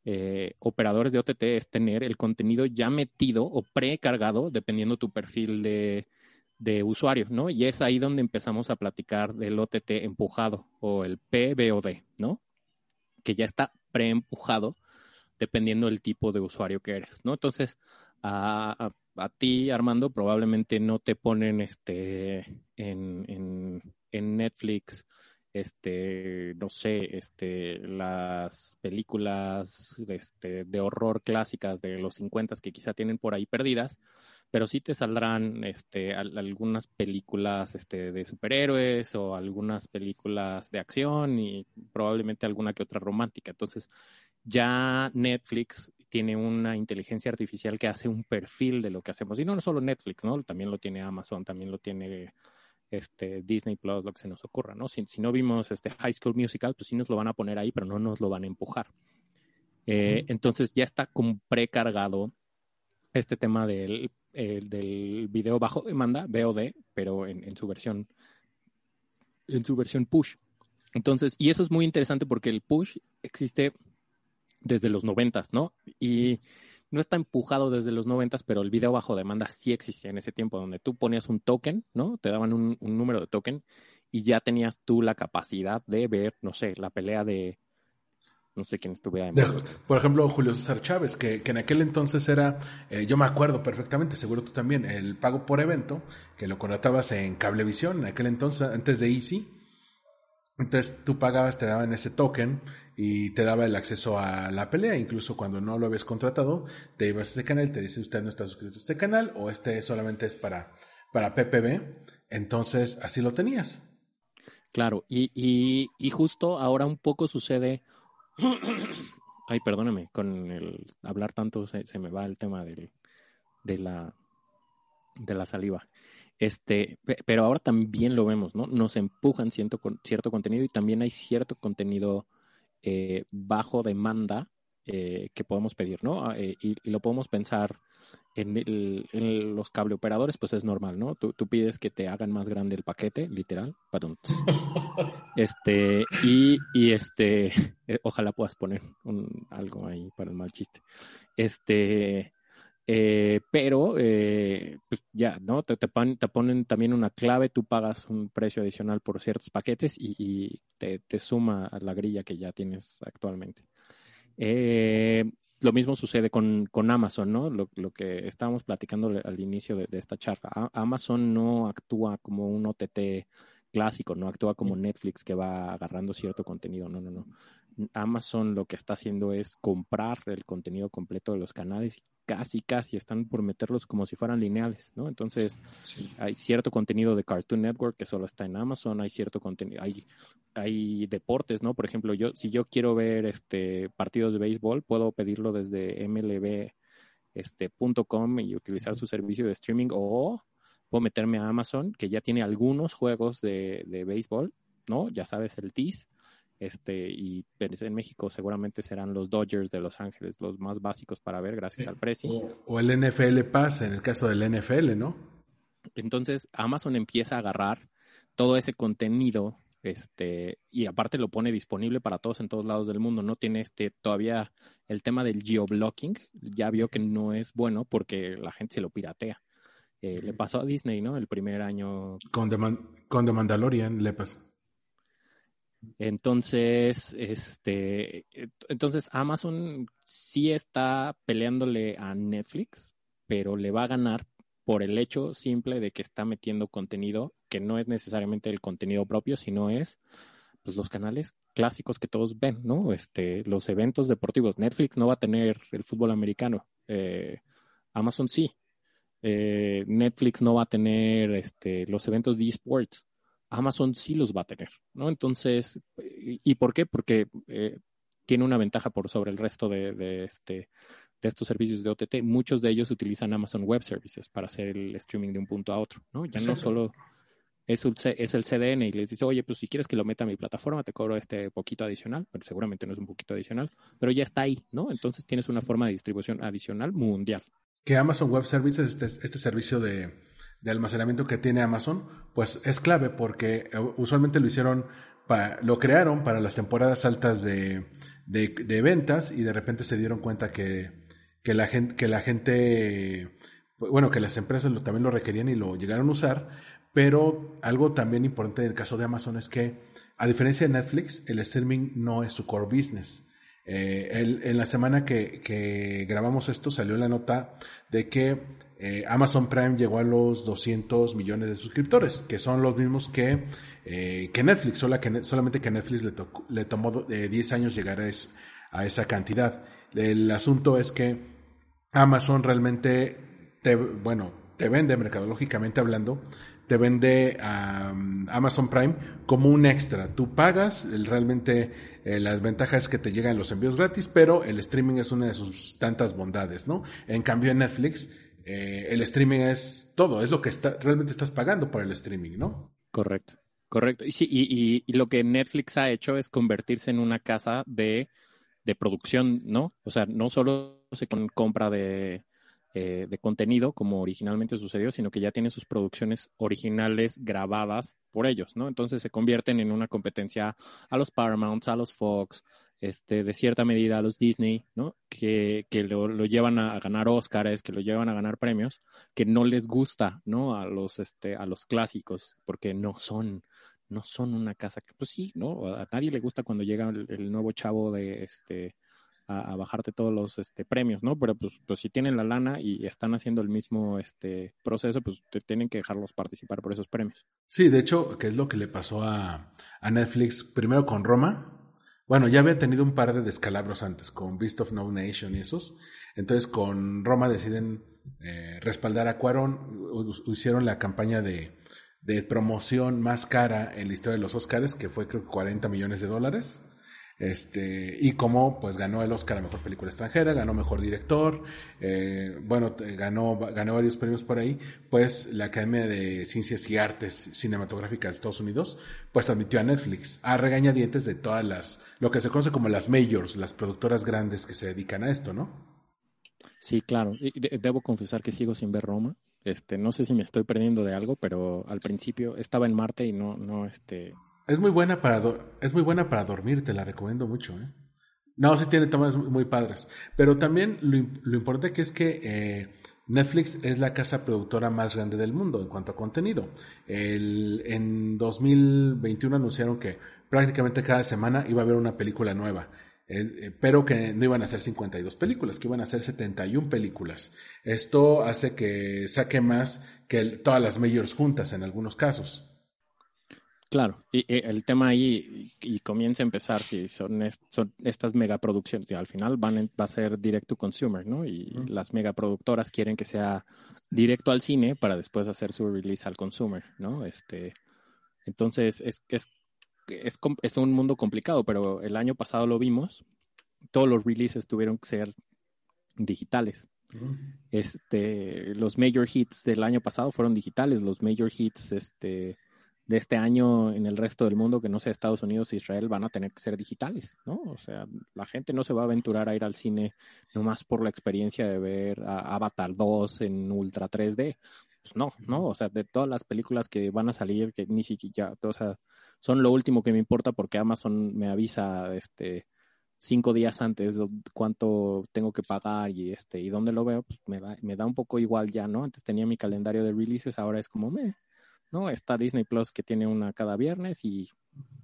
eh, operadores de OTT es tener el contenido ya metido o precargado, dependiendo tu perfil de, de usuario, ¿no? Y es ahí donde empezamos a platicar del OTT empujado o el PBOD, ¿no? Que ya está preempujado dependiendo del tipo de usuario que eres, ¿no? Entonces, a, a, a ti, Armando, probablemente no te ponen este en, en, en, Netflix, este, no sé, este, las películas este, de horror clásicas de los 50 que quizá tienen por ahí perdidas, pero sí te saldrán este, algunas películas este, de superhéroes o algunas películas de acción y probablemente alguna que otra romántica. Entonces, ya Netflix tiene una inteligencia artificial que hace un perfil de lo que hacemos. Y no, no solo Netflix, ¿no? También lo tiene Amazon, también lo tiene este, Disney Plus, lo que se nos ocurra, ¿no? Si, si, no vimos este High School Musical, pues sí nos lo van a poner ahí, pero no nos lo van a empujar. Eh, entonces ya está como precargado este tema del, el, del video bajo demanda, VOD, pero en, en, su versión en su versión push. Entonces, y eso es muy interesante porque el push existe desde los noventas, ¿no? Y no está empujado desde los noventas, pero el video bajo demanda sí existía en ese tiempo, donde tú ponías un token, ¿no? Te daban un, un, número de token y ya tenías tú la capacidad de ver, no sé, la pelea de no sé quién estuviera en Por ejemplo, Julio César Chávez, que, que en aquel entonces era, eh, yo me acuerdo perfectamente, seguro tú también, el pago por evento, que lo contratabas en Cablevisión, en aquel entonces, antes de Easy. Entonces tú pagabas, te daban ese token y te daba el acceso a la pelea. Incluso cuando no lo habías contratado, te ibas a ese canal y te dice usted no está suscrito a este canal o este solamente es para, para PPB. Entonces así lo tenías. Claro, y, y, y justo ahora un poco sucede Ay, perdóname, con el hablar tanto se, se me va el tema del, de la de la saliva. Este, pe- pero ahora también lo vemos, ¿no? Nos empujan cierto, cierto contenido y también hay cierto contenido eh, bajo demanda eh, que podemos pedir, ¿no? Ah, eh, y, y lo podemos pensar en, el- en los cable operadores, pues es normal, ¿no? Tú, tú pides que te hagan más grande el paquete, literal, perdón. Este, y, y este, ojalá puedas poner un, algo ahí para el mal chiste. Este, eh, pero, eh, pues ya, ¿no? Te, te, pon- te ponen también una clave, tú pagas un precio adicional por ciertos paquetes y, y te, te suma a la grilla que ya tienes actualmente. Eh, lo mismo sucede con, con Amazon, ¿no? Lo, lo que estábamos platicando al- inicio de, de esta charla. A- Amazon no actúa como un OTT clásico, no actúa como Netflix que va agarrando cierto contenido, no, no, no. Amazon lo que está haciendo es comprar el contenido completo de los canales y casi, casi están por meterlos como si fueran lineales, ¿no? Entonces, hay cierto contenido de Cartoon Network que solo está en Amazon, hay cierto contenido, hay, hay deportes, ¿no? Por ejemplo, yo, si yo quiero ver este partidos de béisbol, puedo pedirlo desde MLB este, y utilizar su servicio de streaming o puedo meterme a Amazon que ya tiene algunos juegos de, de béisbol, ¿no? Ya sabes, el TIS, este, y en México seguramente serán los Dodgers de Los Ángeles, los más básicos para ver gracias al precio. O, o el NFL Pass en el caso del NFL, ¿no? Entonces Amazon empieza a agarrar todo ese contenido, este, y aparte lo pone disponible para todos en todos lados del mundo. No tiene este todavía el tema del geoblocking, ya vio que no es bueno porque la gente se lo piratea. Eh, le pasó a Disney, ¿no? El primer año. Con The, Man- con The Mandalorian le pasa. Entonces, este, entonces Amazon sí está peleándole a Netflix, pero le va a ganar por el hecho simple de que está metiendo contenido que no es necesariamente el contenido propio, sino es pues los canales clásicos que todos ven, ¿no? Este, los eventos deportivos. Netflix no va a tener el fútbol americano. Eh, Amazon sí. Eh, Netflix no va a tener este, los eventos de esports. Amazon sí los va a tener, ¿no? Entonces, ¿y, por qué? Porque eh, tiene una ventaja por sobre el resto de, de, este, de estos servicios de OTT. Muchos de ellos utilizan Amazon Web Services para hacer el streaming de un punto a otro, ¿no? Ya no solo es, un es el CDN y les dice, oye, pues si quieres que lo meta a mi plataforma, te cobro este poquito adicional, pero seguramente no es un poquito adicional, pero ya está ahí, ¿no? Entonces tienes una forma de distribución adicional mundial. Que Amazon Web Services, este, este servicio de, de almacenamiento que tiene Amazon, pues es clave porque eh, usualmente lo hicieron, lo crearon para las temporadas altas de, de, de ventas y de repente se dieron cuenta que, que la gente, que la gente, bueno, que las empresas también lo requerían y lo llegaron a usar, pero algo también importante en el caso de Amazon es que, a diferencia de Netflix, el streaming no es su core business. Eh, el- en la semana que, que grabamos esto salió la nota de que eh, Amazon Prime llegó a los 200 millones de suscriptores, que son los mismos que, eh, que Netflix, solamente que Netflix le, tocó- le tomó do- eh, 10 años llegar a, es- a esa cantidad. El asunto es que Amazon realmente, te, bueno, te vende, mercadológicamente hablando, te vende a Amazon Prime como un extra. Tú pagas, realmente eh, las ventajas es que te llegan los envíos gratis, pero el streaming es una de sus tantas bondades, ¿no? En cambio en Netflix, eh, el streaming es todo, es lo que está, realmente estás pagando por el streaming, ¿no? Correcto, correcto. Y, sí, y, y- y lo que Netflix ha hecho es convertirse en una casa de, de producción, ¿no? O sea, no solo se compra de, eh, de contenido como originalmente sucedió, sino que ya tiene sus producciones originales grabadas por ellos, ¿no? Entonces se convierten en una competencia a los Paramounts, a los Fox, este, de cierta medida a los Disney, ¿no? Que, que lo, lo llevan a, ganar Oscars, que lo llevan a ganar premios, que no les gusta, ¿no? A los, este, a los clásicos, porque no son, no son una casa que, pues sí, ¿no? A nadie le gusta cuando llega el, nuevo chavo de, este, a, a bajarte todos los, este, premios, ¿no? Pero pues, pues si tienen la lana y están haciendo el mismo, este, proceso, pues te tienen que dejarlos participar por esos premios. Sí, de hecho, que es lo que le pasó a, a Netflix primero con Roma. Bueno, ya había tenido un par de descalabros antes con Beast of No Nation y esos. Entonces con Roma deciden eh, respaldar a Cuarón. Hicieron la campaña de, de promoción más cara en la historia de los Oscars, que fue creo que 40 millones de dólares. Este, y como pues ganó el Oscar a Mejor Película Extranjera, ganó Mejor Director, eh, bueno, ganó, ganó varios premios por ahí, pues la Academia de Ciencias y Artes Cinematográficas de Estados Unidos, pues admitió a Netflix a regañadientes de todas las, lo que se conoce como las majors, las productoras grandes que se dedican a esto, ¿no? Sí, claro. debo confesar que sigo sin ver Roma. Este, no sé si me estoy perdiendo de algo, pero al principio estaba en Marte y no, no, este. Es muy buena para es muy buena para dormir, te la recomiendo mucho, ¿eh? No, sí tiene tomas muy padres. Pero también lo, importante que es que eh, Netflix es la casa productora más grande del mundo en cuanto a contenido. El, en 2021 anunciaron que prácticamente cada semana iba a haber una película nueva. Eh, pero que no iban a ser 52 películas, que iban a ser 71 películas. Esto hace que saque más que todas las majors juntas en algunos casos. Claro, y, el tema ahí, y, comienza a empezar, si son, son estas megaproducciones, al final van va a ser direct to consumer, ¿no? Y las megaproductoras quieren que sea directo al cine para después hacer su release al consumer, ¿no? Este, entonces, es, es es, es un mundo complicado, pero el año pasado lo vimos. Todos los releases tuvieron que ser digitales. Este, los major hits del año pasado fueron digitales. Los major hits este, de este año en el resto del mundo, que no sea Estados Unidos e Israel, van a tener que ser digitales, ¿no? O sea, la gente no se va a aventurar a ir al cine nomás por la experiencia de ver Avatar 2 en Ultra 3D. Pues no, ¿no? O sea, de todas las películas que van a salir, que ni siquiera, o sea, son lo último que me importa porque Amazon me avisa este cinco días antes cuánto tengo que pagar y este y dónde lo veo, pues me da, me da un poco igual ya, ¿no? Antes tenía mi calendario de releases, ahora es como me, ¿no? Está Disney Plus que tiene una cada viernes y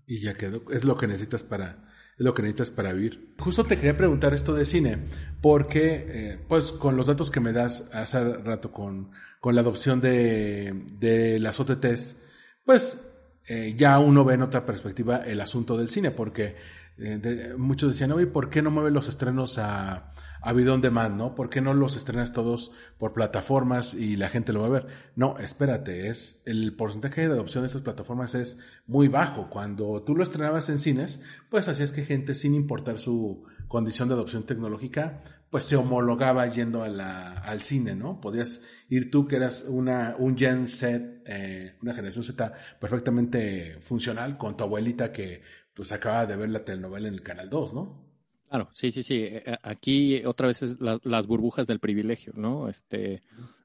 y ya quedó, es lo que necesitas para es lo que necesitas para vivir. Justo te quería preguntar esto de cine, porque eh, pues con los datos que me das hace rato con, con la adopción de, de las OTTs, pues eh, ya uno ve en otra perspectiva el asunto del cine, porque eh, muchos decían, oye, ¿por qué no mueven los estrenos a, a video on demand, no? ¿Por qué no los estrenas todos por plataformas y la gente lo va a ver? No, espérate, es el porcentaje de adopción de estas plataformas es muy bajo. Cuando tú lo estrenabas en cines, pues hacías que gente sin importar su condición de adopción tecnológica pues se homologaba yendo a la, al cine, ¿no? Podías ir tú que eras una, un Gen Z, eh, una generación Z perfectamente funcional con tu abuelita que pues acababa de ver la telenovela en el Canal 2, ¿no? Claro, sí, sí, sí. Eh, eh, aquí otra vez es las burbujas del privilegio, ¿no? Este,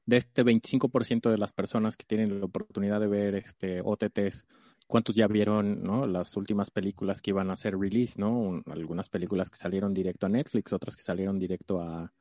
de este 25% de las personas que tienen la oportunidad de ver este OTTs cuántos ya vieron ¿no? las últimas películas que iban a ser release, ¿no? algunas películas que salieron directo a Netflix, otras que salieron directo a,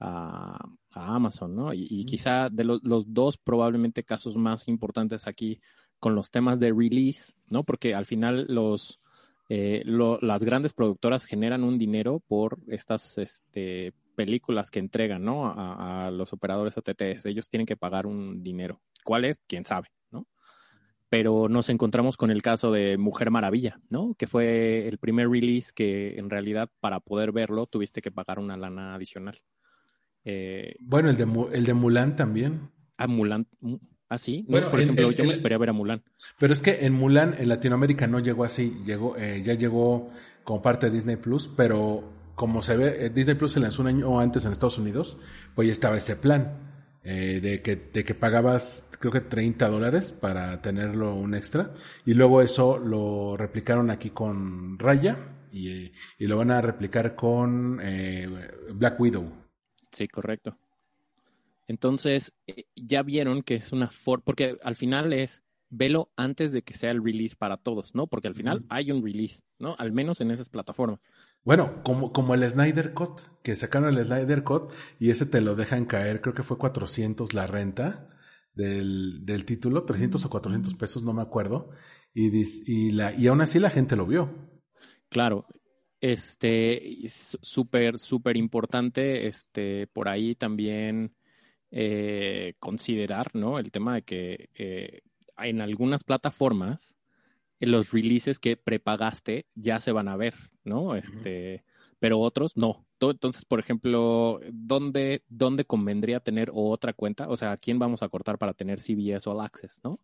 a, Amazon, ¿no? Y, quizá de los dos probablemente casos más importantes aquí con los temas de release, ¿no? Porque al final los eh, las grandes productoras generan un dinero por estas este, películas que entregan, ¿no? A, a los operadores OTTs. Ellos tienen que pagar un dinero. ¿Cuál es? ¿Quién sabe? pero nos encontramos con el caso de Mujer Maravilla, ¿no? Que fue el primer release que en realidad para poder verlo tuviste que pagar una lana adicional. Eh, bueno, el de, el de Mulan también. Ah, Mulan. Ah, sí. Bueno, por ejemplo, yo me esperé a ver a Mulan. Pero es que en Mulan, en Latinoamérica no llegó así. Llegó, eh, ya llegó como parte de Disney Plus, pero como se ve, eh, Disney Plus se lanzó un año antes en Estados Unidos, pues ya estaba ese plan. Eh, de, que, de que pagabas creo que 30 dólares para tenerlo un extra y luego eso lo replicaron aquí con Raya y, y lo van a replicar con eh, Black Widow. Sí, correcto. Entonces, eh, ya vieron que es una forma, porque al final es, velo antes de que sea el release para todos, ¿no? Porque al final hay un release, ¿no? Al menos en esas plataformas. Bueno, como, como el Snyder Cut, que sacaron el Snyder Cut y ese te lo dejan caer, creo que fue 400 la renta del, del título, 300 o 400 pesos, no me acuerdo, y, y, la, y aún así la gente lo vio. Claro, este, súper, súper importante, este, por ahí también eh, considerar, ¿no? El tema de que eh, en algunas plataformas los releases que prepagaste ya se van a ver, ¿no? Este, pero otros no. Entonces, por ejemplo, ¿dónde, ¿dónde convendría tener otra cuenta? O sea, ¿a quién vamos a cortar para tener CBS All Access, no?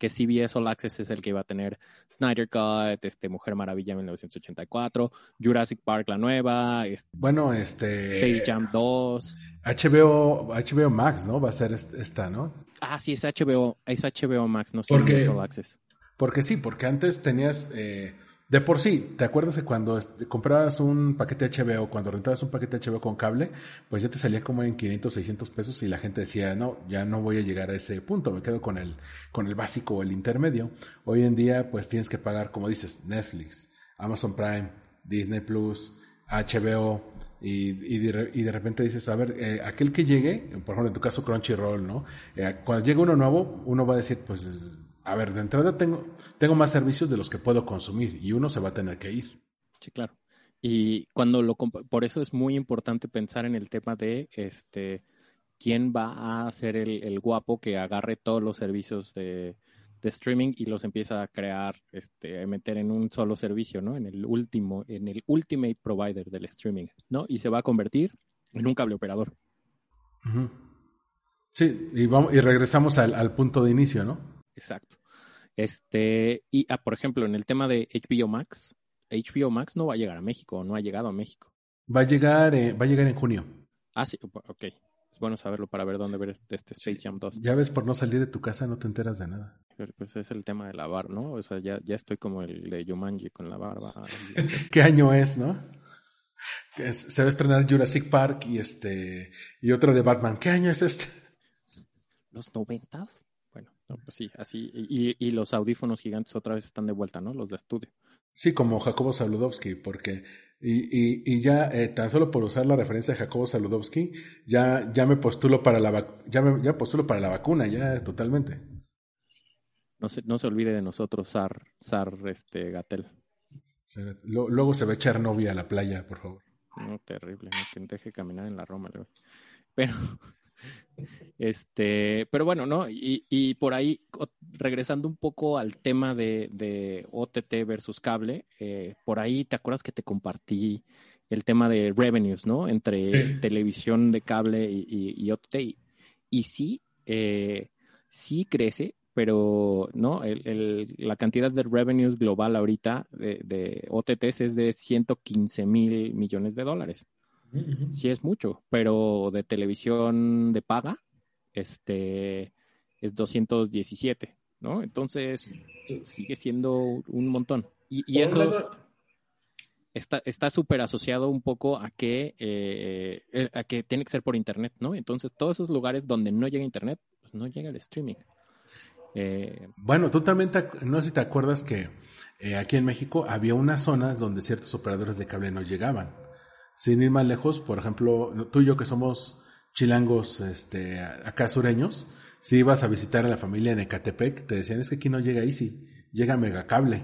Que CBS All Access es el que iba a tener Snyder Cut, este Mujer Maravilla 1984, Jurassic Park la nueva, este, Bueno, este. Space Jam 2. HBO, HBO Max, ¿no? Va a ser est- esta, ¿no? Ah, sí, es HBO, es HBO Max, no Porque- CBS All Access. Porque sí, porque antes tenías. eh, de por sí, ¿te acuerdas de cuando comprabas un paquete HBO, cuando rentabas un paquete HBO con cable, pues ya te salía como en 500, 600 pesos y la gente decía, no, ya no voy a llegar a ese punto, me quedo con el, con el básico o el intermedio. Hoy en día, pues tienes que pagar, como dices, Netflix, Amazon Prime, Disney Plus, HBO, y, y, de, y de repente dices, a ver, eh, aquel que llegue, por ejemplo, en tu caso Crunchyroll, ¿no? Eh, cuando llegue uno nuevo, uno va a decir, pues, a ver, de entrada tengo, tengo más servicios de los que puedo consumir y uno se va a tener que ir. Sí, claro. Y cuando lo por eso es muy importante pensar en el tema de este quién va a ser el, el guapo que agarre todos los servicios de, de streaming y los empieza a crear, este, a meter en un solo servicio, ¿no? En el último, en el ultimate provider del streaming, ¿no? Y se va a convertir en un cable operador. Sí, y, vamos, y regresamos al, al punto de inicio, ¿no? Exacto. Este, y ah, por ejemplo, en el tema de HBO Max, HBO Max no va a llegar a México, no ha llegado a México. Va a llegar, eh, va a llegar en junio. Ah, sí, ok. Es bueno saberlo para ver dónde ver este Space Jam 2. Ya ves, por no salir de tu casa no te enteras de nada. Pero, Pues es el tema de la barba, ¿no? O sea, ya, ya estoy como el de Jumanji con la barba. ¿Qué año es, no? Es- se va a estrenar Jurassic Park y este y otro de Batman. ¿Qué año es este? ¿Los noventas? No, pues sí, así. Y, y los audífonos gigantes otra vez están de vuelta, ¿no? Los de estudio. Sí, como Jacobo Saludowski, porque y, y, y ya eh, tan solo por usar la referencia de Jacobo Saludowski, ya ya me postulo para la vac- ya me ya postulo para la vacuna, ya totalmente. No se, no se olvide de nosotros, Sar, Sar este, Gatel. Luego se va a echar novia a la playa, por favor. No, terrible, ¿no? que deje caminar en la Roma. güey. Pero, este, pero bueno, ¿no? Y, y por ahí, regresando un poco al tema de, de OTT versus cable, eh, por ahí, ¿te acuerdas que te compartí el tema de revenues, ¿no? Entre Sí. televisión de cable y, y- y OTT. Y, y sí, eh, sí crece, pero no, el, el- la cantidad de revenues global ahorita de, de OTTs es de 115 mil millones de dólares. Sí es mucho, pero de televisión de paga, este, es 217, ¿no? Entonces, sigue siendo un montón. Y, y eso está está súper asociado un poco a que, eh, eh, a que tiene que ser por internet, ¿no? Entonces, todos esos lugares donde no llega internet, pues no llega el streaming. Eh, Bueno, tú también, te no sé si te acuerdas que eh, aquí en México había unas zonas donde ciertos operadores de cable no llegaban. Sin ir más lejos, por ejemplo, tú y yo que somos chilangos este, acá sureños, si ibas a visitar a la familia en Ecatepec, te decían, es que aquí no llega Easy, llega Megacable.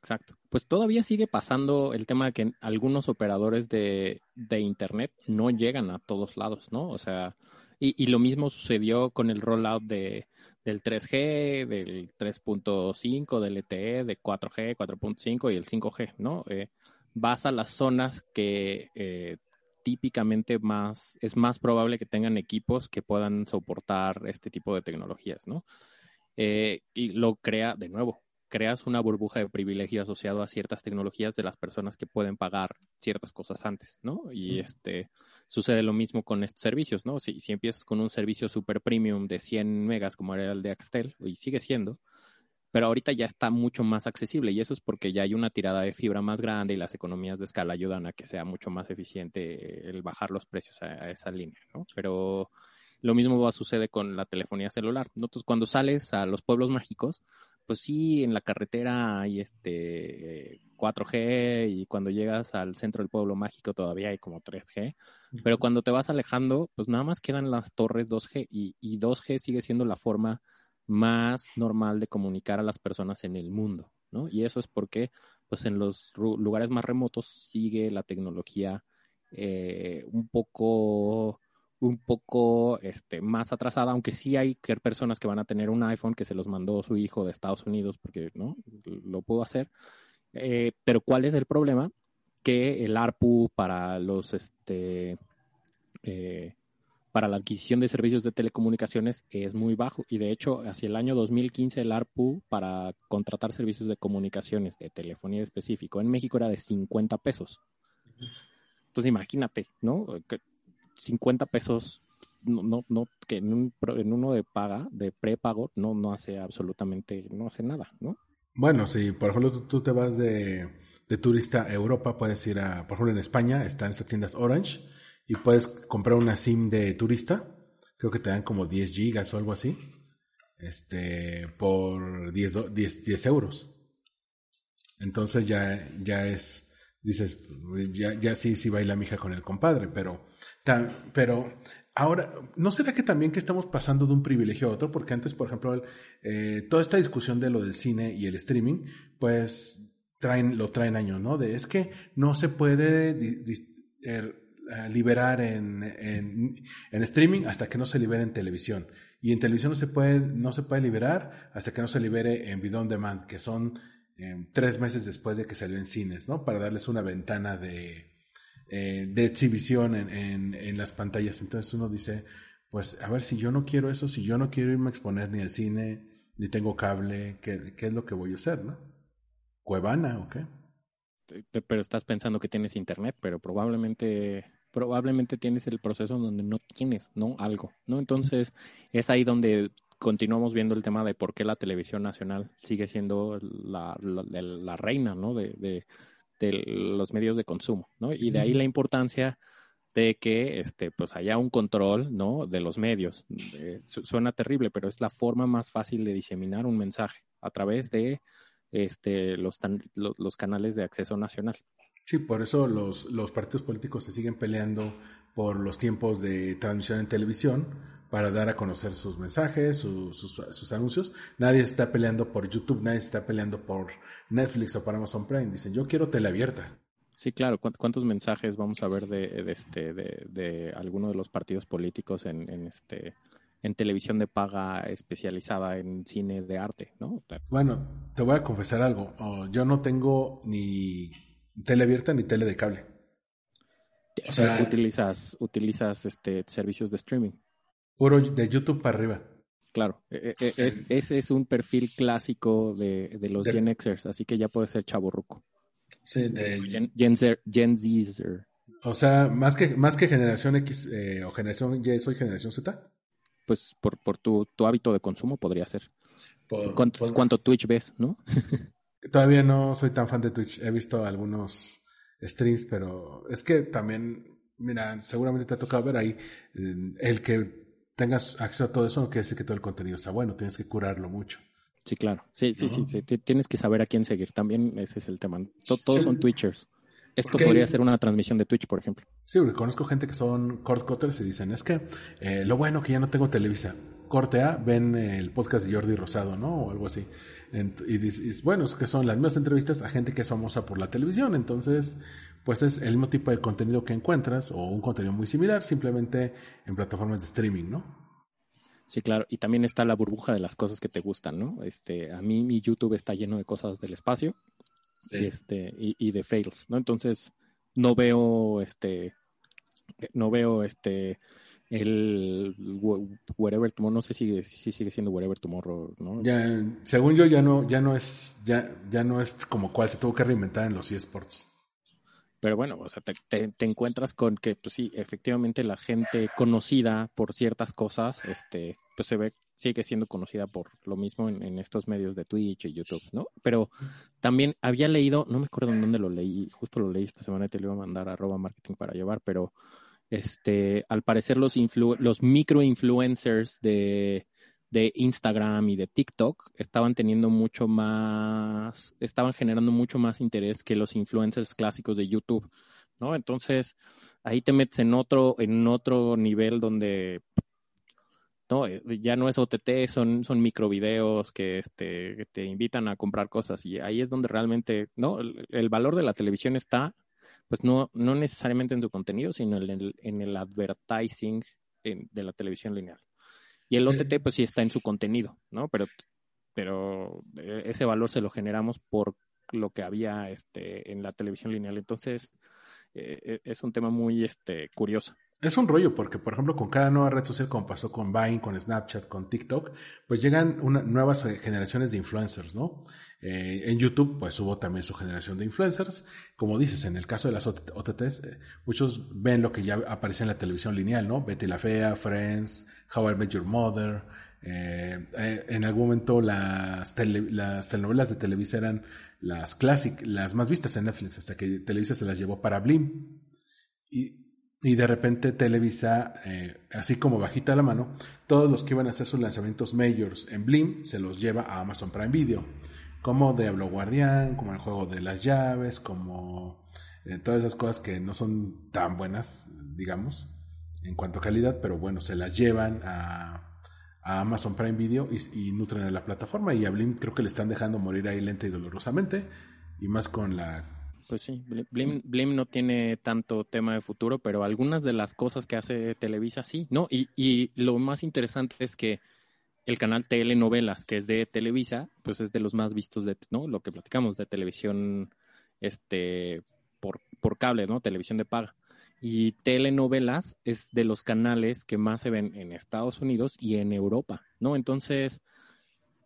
Exacto. Pues todavía sigue pasando el tema de que algunos operadores de, de Internet no llegan a todos lados, ¿no? O sea, y, y lo mismo sucedió con el rollout de, del 3G, del 3.5, del LTE, de 4G, 4.5 y el 5G, ¿no? Eh, vas a las zonas que eh, típicamente más es más probable que tengan equipos que puedan soportar este tipo de tecnologías, ¿no? Eh, y lo crea de nuevo, creas una burbuja de privilegio asociado a ciertas tecnologías de las personas que pueden pagar ciertas cosas antes, ¿no? Y este sucede lo mismo con estos servicios, ¿no? Si, si empiezas con un servicio super premium de 100 megas como era el de Axtel, y sigue siendo, pero ahorita ya está mucho más accesible y eso es porque ya hay una tirada de fibra más grande y las economías de escala ayudan a que sea mucho más eficiente el bajar los precios a, a esa línea, ¿no? Pero lo mismo va a suceder con la telefonía celular. ¿no? Entonces, cuando sales a los pueblos mágicos, pues sí, en la carretera hay este eh, 4G y cuando llegas al centro del pueblo mágico todavía hay como 3G, pero cuando te vas alejando, pues nada más quedan las torres 2G y, y 2G sigue siendo la forma más normal de comunicar a las personas en el mundo, ¿no? Y eso es porque, pues en los lugares más remotos sigue la tecnología eh, un poco un poco este, más atrasada, aunque sí hay personas que van a tener un iPhone que se los mandó su hijo de Estados Unidos porque no lo pudo hacer. Eh, pero ¿cuál es el problema? Que el ARPU para los este eh, para la adquisición de servicios de telecomunicaciones es muy bajo y de hecho hacia el año 2015 el ARPU para contratar servicios de comunicaciones de telefonía específico en México era de 50 pesos. Entonces imagínate, ¿no? Que 50 pesos no, no, no que en, un, en uno de paga, de prepago, no, no hace absolutamente, no hace nada, ¿no? Bueno, si por ejemplo tú, tú te vas de, de, turista a Europa, puedes ir a, por ejemplo en España, están esas tiendas Orange y puedes comprar una SIM de turista, creo que te dan como 10 gigas o algo así, este, por 10, 10, 10 euros. Entonces ya, ya es, dices, ya, ya sí, sí baila mi hija con el compadre, pero, tan, pero Ahora, ¿no será que también que estamos pasando de un privilegio a otro? Porque antes, por ejemplo, eh, toda esta discusión de lo del cine y el streaming, pues traen, lo traen años, ¿no? De es que no se puede er, liberar en, en, en, streaming hasta que no se libere en televisión. Y en televisión no se puede, no se puede liberar hasta que no se libere en video demand, que son eh, tres meses después de que salió en cines, ¿no? Para darles una ventana de, eh, de exhibición en, en, en, las pantallas. Entonces uno dice, pues a ver, si yo no quiero eso, si yo no quiero irme a exponer ni al cine, ni tengo cable, ¿qué, qué es lo que voy a hacer, no? ¿Cuevana o qué? Pero estás pensando que tienes internet, pero probablemente probablemente tienes el proceso donde no tienes, ¿no? Algo, ¿no? Entonces es ahí donde continuamos viendo el tema de por qué la televisión nacional sigue siendo la, la, la reina, ¿no? De, de, de los medios de consumo, ¿no? Y de ahí la importancia de que este pues haya un control no de los medios eh, suena terrible pero es la forma más fácil de diseminar un mensaje a través de este los, los, los canales de acceso nacional sí por eso los, los partidos políticos se siguen peleando por los tiempos de transmisión en televisión para dar a conocer sus mensajes, sus, sus, anuncios. Nadie está peleando por YouTube, nadie está peleando por Netflix o por Amazon Prime. Dicen, yo quiero tele abierta. Sí, claro. ¿Cuántos mensajes vamos a ver de, de este, de, de alguno de los partidos políticos en, en, este, en televisión de paga especializada en cine de arte, no? Bueno, te voy a confesar algo. Oh, yo no tengo ni tele abierta ni tele de cable. O sea, utilizas, utilizas este servicios de streaming. Puro de YouTube para arriba. Claro, e, e, es, ese es un perfil clásico de, de los de, Gen Xers, así que ya puede ser chaburruco. Sí, de Gen, Gen, Zer, Gen Zer. O sea, más que, más que generación X eh, o generación Y, soy generación Z. Pues por, por tu, tu hábito de consumo podría ser. Por, ¿Cuánto, por... ¿Cuánto Twitch ves, no? Todavía no soy tan fan de Twitch. He visto algunos streams, pero es que también, mira, seguramente te ha tocado ver ahí el que tengas acceso a todo eso, no quiere decir que todo el contenido está bueno, tienes que curarlo mucho. Sí, claro. Sí, sí, ¿no? sí, sí, Tienes que saber a quién seguir. También ese es el tema. Todos sí. son Twitchers. Esto porque, podría ser una transmisión de Twitch, por ejemplo. Sí, porque conozco gente que son cord cutters y dicen, es que eh, lo bueno que ya no tengo Televisa. Corte A, ven el podcast de Jordi Rosado, ¿no? O algo así. Y dices, bueno, es que son las mismas entrevistas a gente que es famosa por la televisión. Entonces, pues es el mismo tipo de contenido que encuentras o un contenido muy similar, simplemente en plataformas de streaming, ¿no? Sí, claro, y también está la burbuja de las cosas que te gustan, ¿no? Este, a mí mi YouTube está lleno de cosas del espacio sí. y este y, y, de fails, ¿no? Entonces no veo este no veo este el Wherever Tomorrow, no sé si, si sigue siendo Wherever Tomorrow, ¿no? Ya, según yo ya no ya no es ya ya no es como cual se tuvo que reinventar en los eSports. Pero bueno, o sea, te, te, te, encuentras con que, pues sí, efectivamente la gente conocida por ciertas cosas, este, pues se ve, sigue siendo conocida por lo mismo en, en estos medios de Twitch y YouTube, ¿no? Pero también había leído, no me acuerdo en dónde lo leí, justo lo leí esta semana y te lo iba a mandar a arroba marketing para llevar, pero este, al parecer los, influ los micro influencers de, de Instagram y de TikTok estaban teniendo mucho más, estaban generando mucho más interés que los influencers clásicos de YouTube, ¿no? Entonces, ahí te metes en otro, en otro nivel donde no, ya no es OTT, son, son microvideos que, este, que te invitan a comprar cosas y ahí es donde realmente, ¿no? El valor de la televisión está, pues no, no necesariamente en su contenido, sino en el, en el advertising en, de la televisión lineal. Y el OTT, pues sí está en su contenido, ¿no? Pero, pero ese valor se lo generamos por lo que había este, en la televisión lineal. Entonces, eh, es un tema muy este, curioso. Es un rollo porque, por ejemplo, con cada nueva red social, como pasó con Vine, con Snapchat, con TikTok, pues llegan nuevas generaciones de influencers, ¿no? Eh, en YouTube, pues hubo también su generación de influencers. Como dices, en el caso de las OTTs, eh, muchos ven lo que ya aparece en la televisión lineal, ¿no? Betty la Fea, Friends, How I Met Your Mother. Eh, en algún momento las, las telenovelas de Televisa eran las clásicas, las más vistas en Netflix, hasta que Televisa se las llevó para Blim. Y, y de repente Televisa, eh, así como bajita la mano, todos los que iban a hacer sus lanzamientos majors en Blim se los lleva a Amazon Prime Video. Como Diablo Guardián, como el juego de las llaves, como eh, todas esas cosas que no son tan buenas, digamos, en cuanto a calidad, pero bueno, se las llevan a, Amazon Prime Video y, y, nutren a la plataforma. Y a Blim creo que le están dejando morir ahí lenta y dolorosamente. Y más con la pues sí, Blim, no tiene tanto tema de futuro, pero algunas de las cosas que hace Televisa sí, ¿no? Y, y lo más interesante es que el canal Telenovelas, que es de Televisa, pues es de los más vistos de, ¿no? Lo que platicamos de televisión, este, por, por cable, ¿no? Televisión de paga. Y Telenovelas es de los canales que más se ven en Estados Unidos y en Europa, ¿no? Entonces,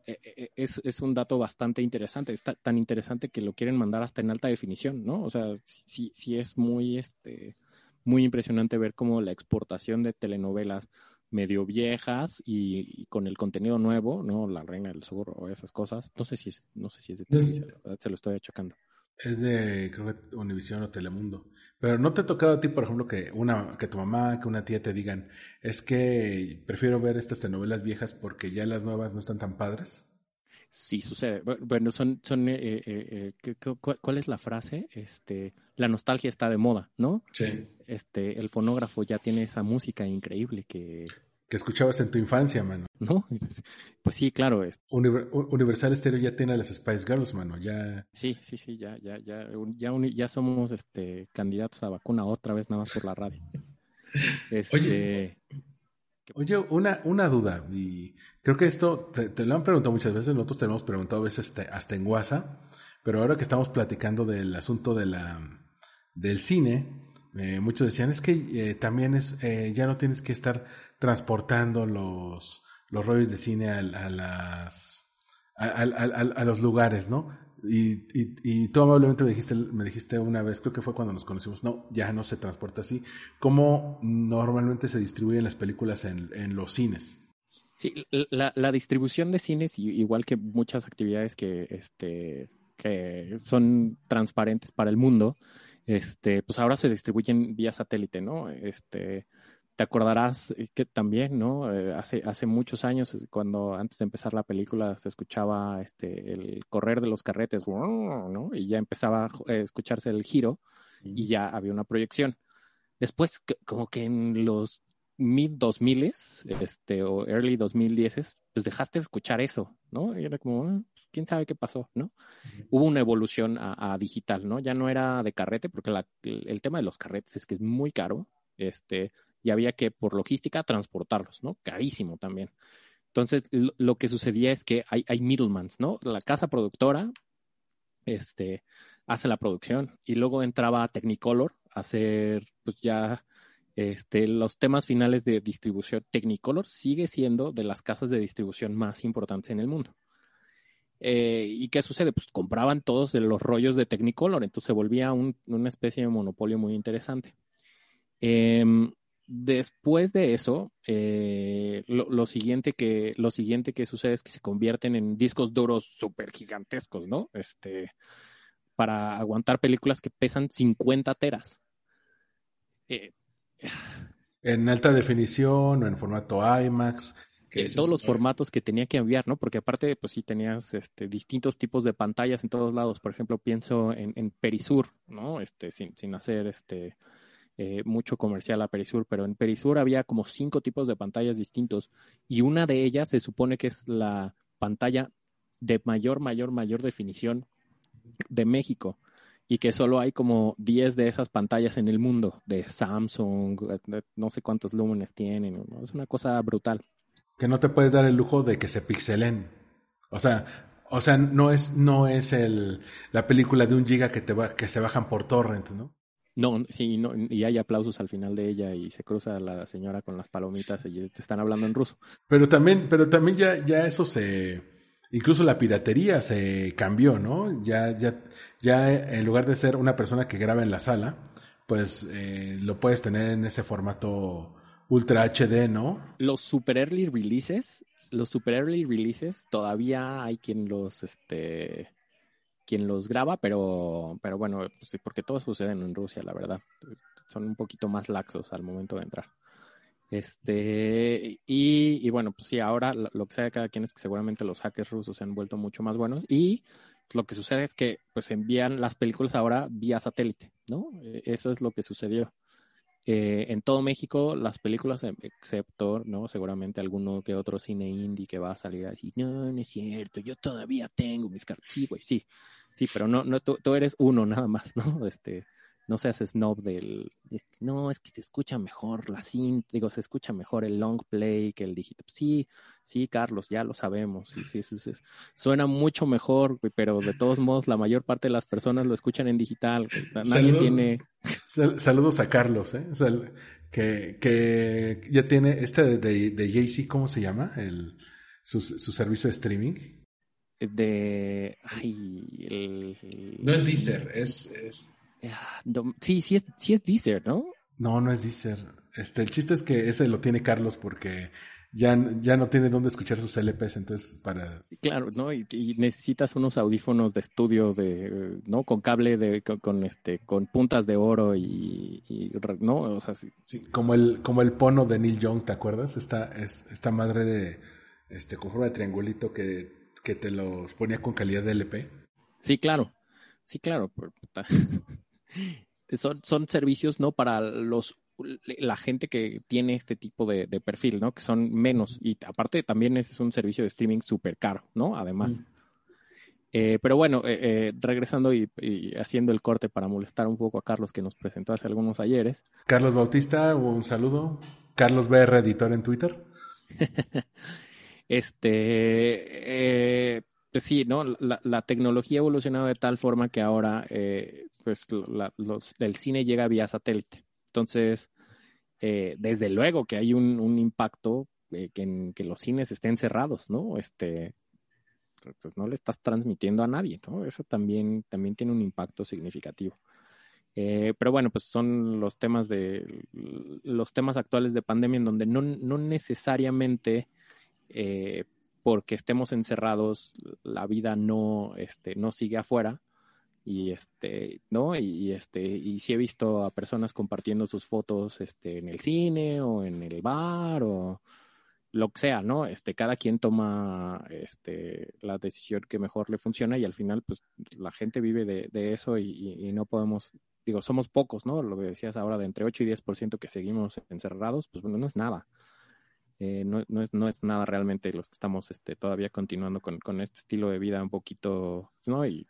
es, es, un dato bastante interesante, está tan interesante que lo quieren mandar hasta en alta definición, ¿no? O sea, sí, sí es muy, este, muy impresionante ver cómo la exportación de telenovelas medio viejas y, con el contenido nuevo, ¿no? La Reina del Sur o esas cosas. No sé si es, no sé si es de Televisa, se lo estoy achacando. Es de, creo que Univision o Telemundo. Pero ¿no te ha tocado a ti, por ejemplo, que una, que tu mamá, que una tía te digan, es que prefiero ver estas telenovelas viejas porque ya las nuevas no están tan padres? Sí, sucede. Bueno, son, son, eh, eh, eh ¿cuál es la frase? Este, la nostalgia está de moda, ¿no? Sí. Este, el fonógrafo ya tiene esa música increíble que, que escuchabas en tu infancia, mano. No, pues sí, claro. Es. Universal Stereo ya tiene a las Spice Girls, mano, ya. Sí, sí, sí, ya, ya, ya, ya, ya somos este candidatos a vacuna otra vez nada más por la radio. Este... Oye, oye, una, una duda, y creo que esto te, lo han preguntado muchas veces, nosotros te lo hemos preguntado a veces hasta en WhatsApp, pero ahora que estamos platicando del asunto de la, del cine, eh, muchos decían, es que eh, también es, eh, ya no tienes que estar transportando los, los rollos de cine a, las, a, los lugares, ¿no? Y, y, tú amablemente me dijiste, me dijiste una vez, creo que fue cuando nos conocimos, no, ya no se transporta así. ¿Cómo normalmente se distribuyen las películas en, en los cines? Sí, la, la, distribución de cines, igual que muchas actividades que, este, que son transparentes para el mundo, este, pues ahora se distribuyen vía satélite, ¿no? Este, te acordarás eh, que también, ¿no? Eh, hace, hace muchos años, cuando antes de empezar la película se escuchaba este, el correr de los carretes, ¿no? Y ya empezaba a escucharse el giro y ya había una proyección. Después, como que en los mid 2000 este, o early 2010 pues dejaste de escuchar eso, ¿no? Y era como, ah, quién sabe qué pasó, ¿no? Hubo una evolución a, digital, ¿no? Ya no era de carrete, porque el, el, tema de los carretes es que es muy caro, este, y había que, por logística, transportarlos, ¿no? Carísimo también. Entonces, lo, que sucedía es que hay, hay middlemans, ¿no? La casa productora, este, hace la producción y luego entraba Technicolor a hacer, pues ya, este, los temas finales de distribución. Technicolor sigue siendo de las casas de distribución más importantes en el mundo. Eh, ¿Y qué sucede? Pues compraban todos los rollos de Technicolor, entonces se volvía una especie de monopolio muy interesante. Eh, Después de eso, eh, lo, siguiente que, lo siguiente que sucede es que se convierten en discos duros súper gigantescos, ¿no? Este, para aguantar películas que pesan 50 teras. Eh, en alta definición o en formato IMAX. Todos los formatos que tenía que enviar, ¿no? Porque aparte, pues sí tenías este, distintos tipos de pantallas en todos lados. Por ejemplo, pienso en, en Perisur, ¿no? Este, sin, sin hacer este eh, mucho comercial a Perisur, pero en Perisur había como cinco tipos de pantallas distintos y una de ellas se supone que es la pantalla de mayor, mayor, mayor definición de México y que solo hay como 10 de esas pantallas en el mundo, de Samsung, no sé cuántos lúmenes tienen, es una cosa brutal. Que no te puedes dar el lujo de que se pixelen. O sea, o sea, no es, no es el, la película de un giga que te va, que se bajan por torrent, ¿no? No, sí, no, y hay aplausos al final de ella y se cruza la señora con las palomitas y te están hablando en ruso. Pero también, pero también ya, ya eso se, incluso la piratería se cambió, ¿no? Ya, ya, ya en lugar de ser una persona que graba en la sala, pues eh, lo puedes tener en ese formato Ultra HD, ¿no? Los super early releases, los super early releases, todavía hay quien los, este, quien los graba, pero, pero bueno, pues porque todo sucede en Rusia, la verdad. Son un poquito más laxos al momento de entrar. Este, y, y bueno, pues sí, ahora lo, que sea de cada quien es que seguramente los hackers rusos se han vuelto mucho más buenos y lo que sucede es que pues envían las películas ahora vía satélite, ¿no? Eh, Eso es lo que sucedió. Eh, en todo México, las películas, em, excepto, ¿no? Seguramente alguno que otro cine indie que va a salir así, no, no es cierto, yo todavía tengo mis cartas. Sí, güey, sí, sí, pero no, no, tú, tú eres uno nada más, ¿no? Este, no seas snob del, es que, no, es que se escucha mejor la cinta, digo, se escucha mejor el long play que el digital. Sí, sí, Carlos, ya lo sabemos, sí, sí, sí, sí. suena mucho mejor, pero de todos modos la mayor parte de las personas lo escuchan en digital. Nadie tiene, Sal- saludos a Carlos, ¿eh? Sal- que, que ya tiene este de, de, de Jay-Z, ¿cómo se llama? El, su, su servicio de streaming. de, ay, el, el- No es Deezer, es, es... sí, sí es, sí es Deezer, ¿no? No, no es Deezer. Este, el chiste es que ese lo tiene Carlos porque ya, ya no tiene dónde escuchar sus LPs, entonces para... Claro, ¿no? Y, y necesitas unos audífonos de estudio de, ¿no? Con cable de, con, con, este, con puntas de oro y, ¿no? O sea, sí, Sí, como el, como el pono de Neil Young, ¿te acuerdas? Esta, es, esta madre de, este, con forma de triangulito que, que te los ponía con calidad de LP. sí, claro, sí, claro. pero. Son, son servicios, ¿no? Para los la gente que tiene este tipo de, de perfil, ¿no? Que son menos. Y aparte también ese es un servicio de streaming súper caro, ¿no? Además. Eh, pero bueno, eh, eh, regresando y, y haciendo el corte para molestar un poco a Carlos que nos presentó hace algunos ayeres. Carlos Bautista, un saludo. Carlos BR, editor en Twitter. Este, eh, pues sí, ¿no? La, la tecnología ha evolucionado de tal forma que ahora, eh, pues, el cine llega vía satélite. Entonces, eh, desde luego que hay un, un impacto eh, que en que los cines estén cerrados, ¿no? Este, pues no le estás transmitiendo a nadie, ¿no? Eso también, también tiene un impacto significativo. Pero bueno, pues son los temas de los temas actuales de pandemia en donde no, no necesariamente porque estemos encerrados la vida no, este, no sigue afuera y este, ¿no? Y, este, y sí he visto a personas compartiendo sus fotos este, en el cine o en el bar o lo que sea, ¿no? Este, cada quien toma este, la decisión que mejor le funciona y al final, pues, la gente vive de, eso y no podemos, digo, somos pocos, ¿no? Lo que decías ahora de entre 8 y 10% que seguimos encerrados, pues bueno, no es nada. Eh, no, no, es, no es nada realmente los que estamos este, todavía continuando con, con este estilo de vida un poquito, ¿no? Y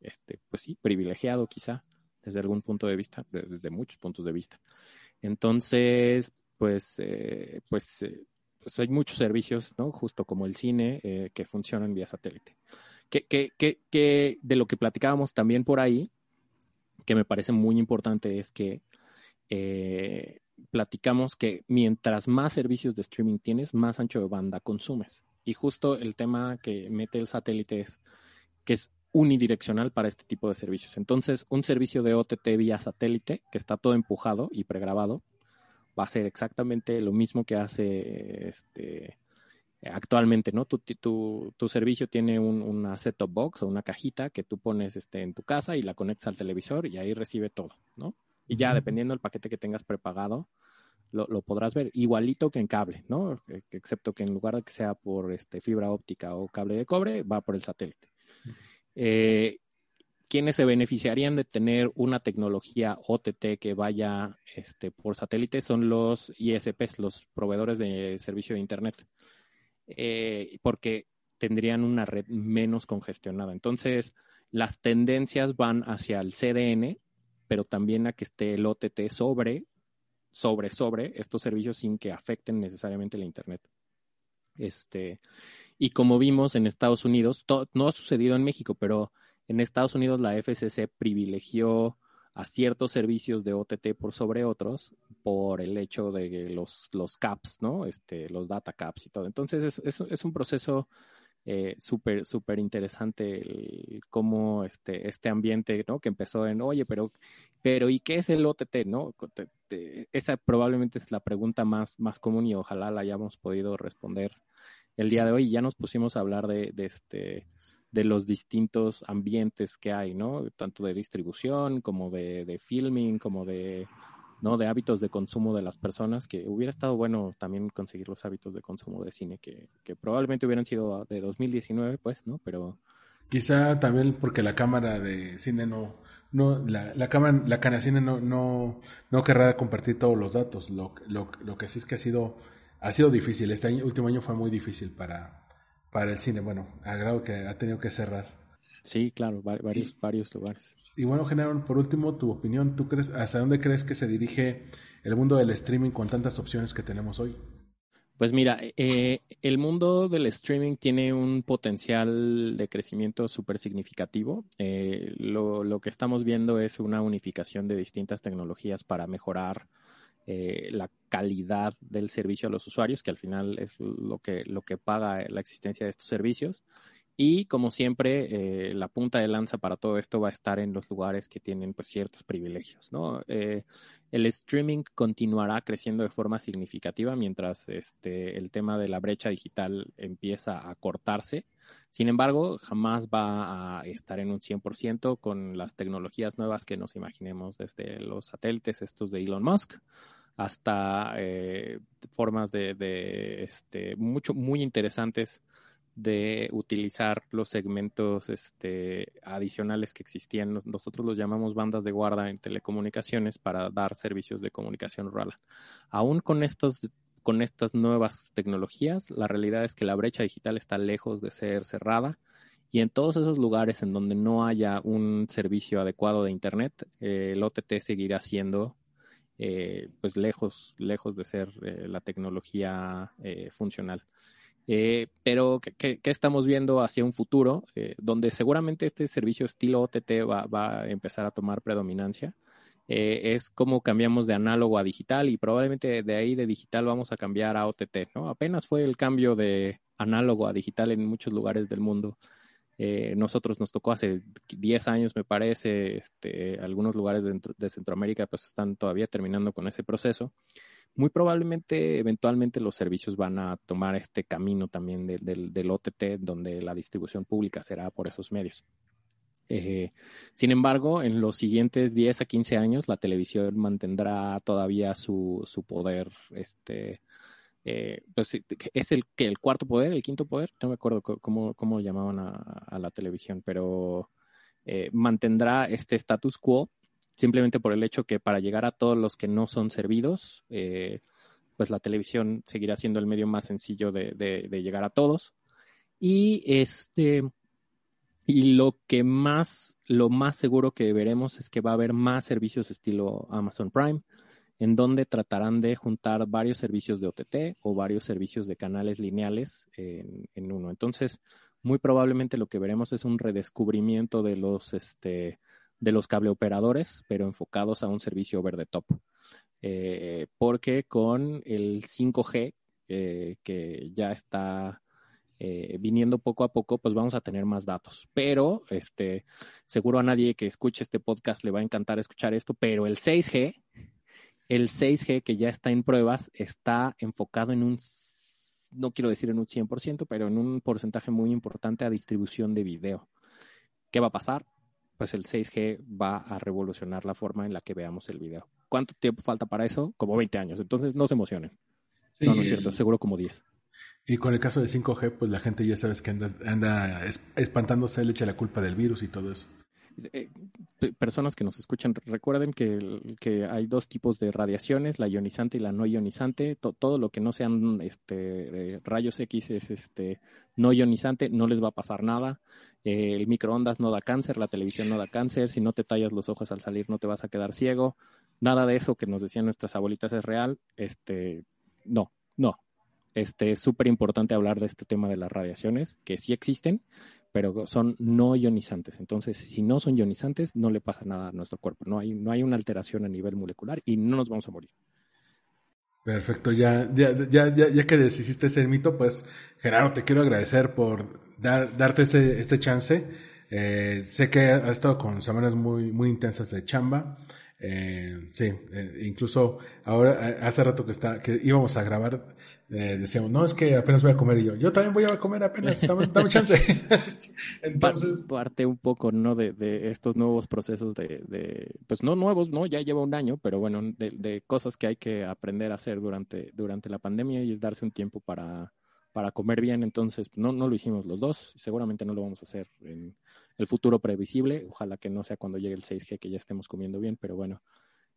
este, pues sí, privilegiado quizá, desde algún punto de vista, desde muchos puntos de vista. Entonces, pues, eh, pues, eh, pues, hay muchos servicios, ¿no? Justo como el cine, que funcionan vía satélite. Que, que, que, que de lo que platicábamos también por ahí, que me parece muy importante es que platicamos que mientras más servicios de streaming tienes, más ancho de banda consumes. Y justo el tema que mete el satélite es que es unidireccional para este tipo de servicios. Entonces, un servicio de OTT vía satélite, que está todo empujado y pregrabado, va a ser exactamente lo mismo que hace este, actualmente, ¿no? Tu, tu, tu servicio tiene un, una set-top box o una cajita que tú pones este, en tu casa y la conectas al televisor y ahí recibe todo, ¿no? Y ya, dependiendo del paquete que tengas prepagado, lo, lo, podrás ver igualito que en cable, ¿no? Excepto que en lugar de que sea por este, fibra óptica o cable de cobre, va por el satélite. Eh, quienes se beneficiarían de tener una tecnología OTT que vaya este, por satélite son los ISPs, los proveedores de servicio de Internet, eh, porque tendrían una red menos congestionada. Entonces, las tendencias van hacia el CDN, pero también a que esté el OTT sobre, sobre, sobre estos servicios sin que afecten necesariamente la Internet. Este, y como vimos en Estados Unidos, no ha sucedido en México, pero en Estados Unidos la FCC privilegió a ciertos servicios de OTT por sobre otros por el hecho de los, los caps, ¿no? Este, los data caps y todo. Entonces es, es, es un proceso eh, súper, súper interesante el, cómo este, este ambiente, ¿no? Que empezó en, oye, pero, pero ¿y qué es el OTT, no? esa probablemente es la pregunta más, más común y ojalá la hayamos podido responder el día de hoy. Ya nos pusimos a hablar de, de este de los distintos ambientes que hay, ¿no? Tanto de distribución como de, de filming, como de, ¿no? De hábitos de consumo de las personas, que hubiera estado bueno también conseguir los hábitos de consumo de cine, que, que probablemente hubieran sido de 2019, pues, ¿no? Pero... Quizá también porque la cámara de cine no, no la, la cámara, la cámara de cine no, no, no querrá compartir todos los datos. Lo, lo, lo que sí es que ha sido, ha sido difícil. Este último año fue muy difícil para, para el cine. Bueno, a grado que ha tenido que cerrar. Sí, claro, varios, varios lugares. Y bueno, Genaro, por último, tu opinión, ¿tú crees, hasta dónde crees que se dirige el mundo del streaming con tantas opciones que tenemos hoy? Pues mira, eh, el mundo del streaming tiene un potencial de crecimiento súper significativo. Eh, lo, que estamos viendo es una unificación de distintas tecnologías para mejorar eh, la calidad del servicio a los usuarios, que al final es lo que, lo que paga la existencia de estos servicios. Y como siempre, eh, la punta de lanza para todo esto va a estar en los lugares que tienen pues, ciertos privilegios. ¿no? Eh, el streaming continuará creciendo de forma significativa mientras este, el tema de la brecha digital empieza a cortarse. Sin embargo, jamás va a estar en un 100% con las tecnologías nuevas que nos imaginemos desde los satélites estos de Elon Musk hasta eh, formas de, de, este, mucho, muy interesantes de utilizar los segmentos este, adicionales que existían. Nosotros los llamamos bandas de guarda en telecomunicaciones para dar servicios de comunicación rural. Aún con estos con estas nuevas tecnologías, la realidad es que la brecha digital está lejos de ser cerrada y en todos esos lugares en donde no haya un servicio adecuado de Internet, eh, el OTT seguirá siendo eh, pues lejos, lejos de ser eh, la tecnología eh, funcional. Eh, pero ¿qué, estamos viendo hacia un futuro eh, donde seguramente este servicio estilo OTT va, a empezar a tomar predominancia? es como cambiamos de análogo a digital y probablemente de ahí de digital vamos a cambiar a OTT, ¿no? Apenas fue el cambio de análogo a digital en muchos lugares del mundo. Eh, nosotros nos tocó hace 10 años, me parece, este, algunos lugares de, de, Centroamérica pues están todavía terminando con ese proceso. Muy probablemente, eventualmente, los servicios van a tomar este camino también de, de, del OTT, donde la distribución pública será por esos medios. Eh, sin embargo, en los siguientes 10 a 15 años, la televisión mantendrá todavía su, su poder este, eh, pues es el que el cuarto poder, el quinto poder, no me acuerdo cómo, cómo llamaban a, a, la televisión, pero eh, mantendrá este status quo simplemente por el hecho que para llegar a todos los que no son servidos, eh, pues la televisión seguirá siendo el medio más sencillo de, de, de llegar a todos. Y este y lo que más, lo más seguro que veremos es que va a haber más servicios estilo Amazon Prime en donde tratarán de juntar varios servicios de OTT o varios servicios de canales lineales en, en uno. Entonces, muy probablemente lo que veremos es un redescubrimiento de los, este, de los cableoperadores, pero enfocados a un servicio over the top. Eh, porque con el 5G, eh, que ya está eh, viniendo poco a poco, pues vamos a tener más datos. Pero, este, seguro a nadie que escuche este podcast le va a encantar escuchar esto, pero el 6G el 6G que ya está en pruebas está enfocado en un, no quiero decir en un 100%, pero en un porcentaje muy importante a distribución de video. ¿Qué va a pasar? Pues el 6G va a revolucionar la forma en la que veamos el video. ¿Cuánto tiempo falta para eso? Como 20 años. Entonces no se emocionen. Sí, no, no es cierto, seguro como 10. Y con el caso del 5G, pues la gente ya sabes que anda, anda espantándose, le echa la culpa del virus y todo eso. Eh, personas que nos escuchan, recuerden que, hay dos tipos de radiaciones, la ionizante y la no ionizante. To, todo lo que no sean este, eh, rayos X es este, no ionizante, no les va a pasar nada. Eh, el microondas no da cáncer, la televisión no da cáncer, si no te tallas los ojos al salir no te vas a quedar ciego. Nada de eso que nos decían nuestras abuelitas es real. Este, no, no. Este, es súper importante hablar de este tema de las radiaciones, que sí existen, pero son no ionizantes. Entonces, si no son ionizantes, no le pasa nada a nuestro cuerpo. No hay, no hay una alteración a nivel molecular y no nos vamos a morir. Perfecto, ya, ya, ya, ya, ya que deshiciste ese mito, pues Gerardo, te quiero agradecer por dar, darte este, este chance. Eh, sé que has estado con semanas muy, muy intensas de chamba. Eh, sí, eh, incluso ahora, eh, hace rato que está, que íbamos a grabar, eh, decíamos, no, es que apenas voy a comer y yo, yo también voy a comer apenas, dame, dame chance. Entonces, parte un poco, ¿no? De, de estos nuevos procesos de, de, pues no nuevos, ¿no? Ya lleva un año, pero bueno, de, de cosas que hay que aprender a hacer durante, durante la pandemia y es darse un tiempo para, para comer bien. Entonces, no, no lo hicimos los dos, seguramente no lo vamos a hacer en el futuro previsible. Ojalá que no sea cuando llegue el 6G que ya estemos comiendo bien, pero bueno.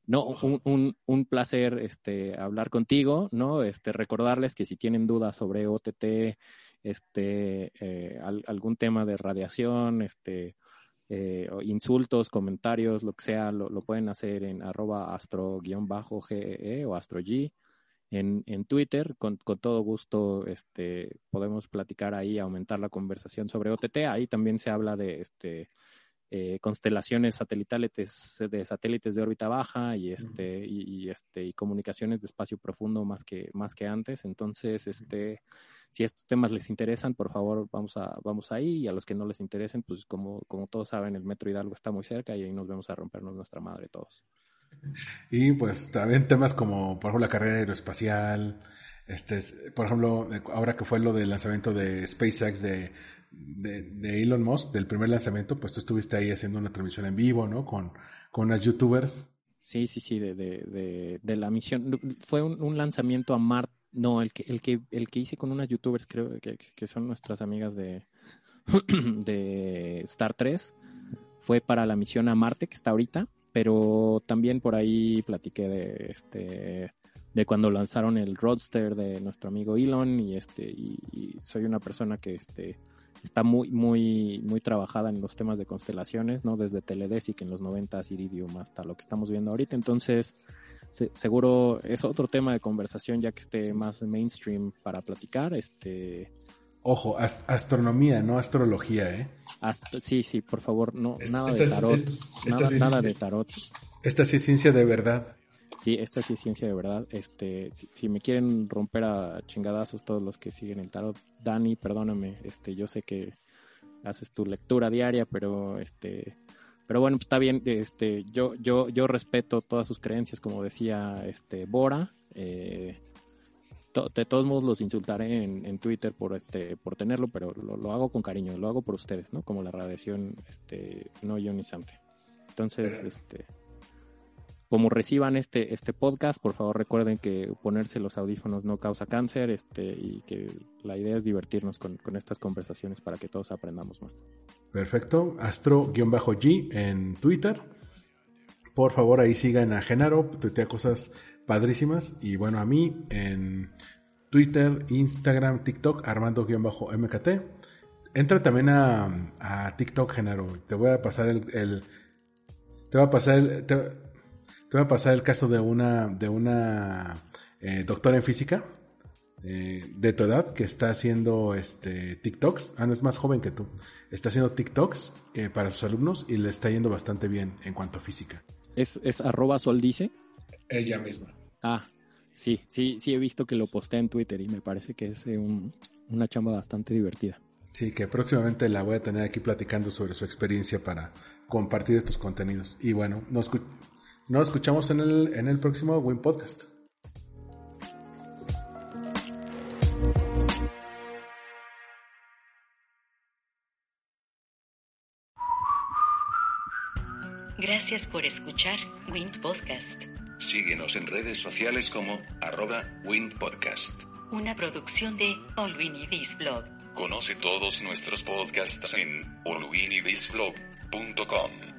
No, un, un, un placer este, hablar contigo, ¿no? Este, recordarles que si tienen dudas sobre OTT, este, eh, al, algún tema de radiación, este, eh, insultos, comentarios, lo que sea, lo, lo pueden hacer en arroba astro-ge o astrog en, en Twitter. Con, con, todo gusto este, podemos platicar ahí, aumentar la conversación sobre OTT. Ahí también se habla de este, eh, constelaciones satelitales de satélites de órbita baja y este y, y, este y comunicaciones de espacio profundo más que más que antes entonces este si estos temas les interesan por favor vamos a vamos ahí y a los que no les interesen pues como como todos saben el metro Hidalgo está muy cerca y ahí nos vemos a rompernos nuestra madre todos y pues también temas como por ejemplo la carrera aeroespacial este por ejemplo ahora que fue lo del lanzamiento de SpaceX de de, Elon Musk, del primer lanzamiento, pues tú estuviste ahí haciendo una transmisión en vivo, ¿no? Con, con unas youtubers. Sí, sí, sí, de, de, de, de la misión. Fue un, un, lanzamiento a Marte. No, el que, el, que, el que hice con unas youtubers, creo que, que son nuestras amigas de, de Star 3, fue para la misión a Marte, que está ahorita, pero también por ahí platiqué de este de cuando lanzaron el Roadster de nuestro amigo Elon y este y, y soy una persona que este está muy, muy, muy trabajada en los temas de constelaciones, ¿no? Desde Teledesic en los 90 Iridium hasta lo que estamos viendo ahorita. Entonces, se, seguro es otro tema de conversación ya que esté más mainstream para platicar. Este. Ojo, ast astronomía, no astrología, ¿eh? Ast sí, sí, por favor, no, nada de tarot. nada, nada de tarot. Esta sí es ciencia de verdad. Sí, esta sí es ciencia de verdad. Este, si, si, me quieren romper a chingadazos todos los que siguen el tarot, Dani, perdóname, este, yo sé que haces tu lectura diaria, pero este, pero bueno, pues está bien, este, yo, yo, yo respeto todas sus creencias, como decía este Bora. Eh, to, de todos modos los insultaré en, en, Twitter por este, por tenerlo, pero lo, lo, hago con cariño, lo hago por ustedes, ¿no? Como la radiación este, no ionizante. Entonces, este como reciban este, este podcast, por favor recuerden que ponerse los audífonos no causa cáncer este, y que la idea es divertirnos con, con estas conversaciones para que todos aprendamos más. Perfecto. Astro-G en Twitter. Por favor, ahí sigan a Genaro, tuitea cosas padrísimas. Y bueno, a mí en Twitter, Instagram, TikTok, Armando-MKT. Entra también a, TikTok, Genaro. Te voy a pasar el, te voy a pasar el, te, te a pasar el caso de una, de una eh, doctora en física eh, de tu edad que está haciendo este, TikToks. Ah, no es más joven que tú. Está haciendo TikToks eh, para sus alumnos y le está yendo bastante bien en cuanto a física. ¿Es, es arroba soldice? Ella misma. Ah, sí, sí, sí he visto que lo postea en Twitter y me parece que es un, una chamba bastante divertida. Sí, que próximamente la voy a tener aquí platicando sobre su experiencia para compartir estos contenidos. Y bueno, nos, nos escuchamos en el, en el próximo Win Podcast. Gracias por escuchar Wind Podcast. Síguenos en redes sociales como arroba Wind Podcast. Una producción de All We Need Is Blog. Conoce todos nuestros podcasts en allwinidisblog.com.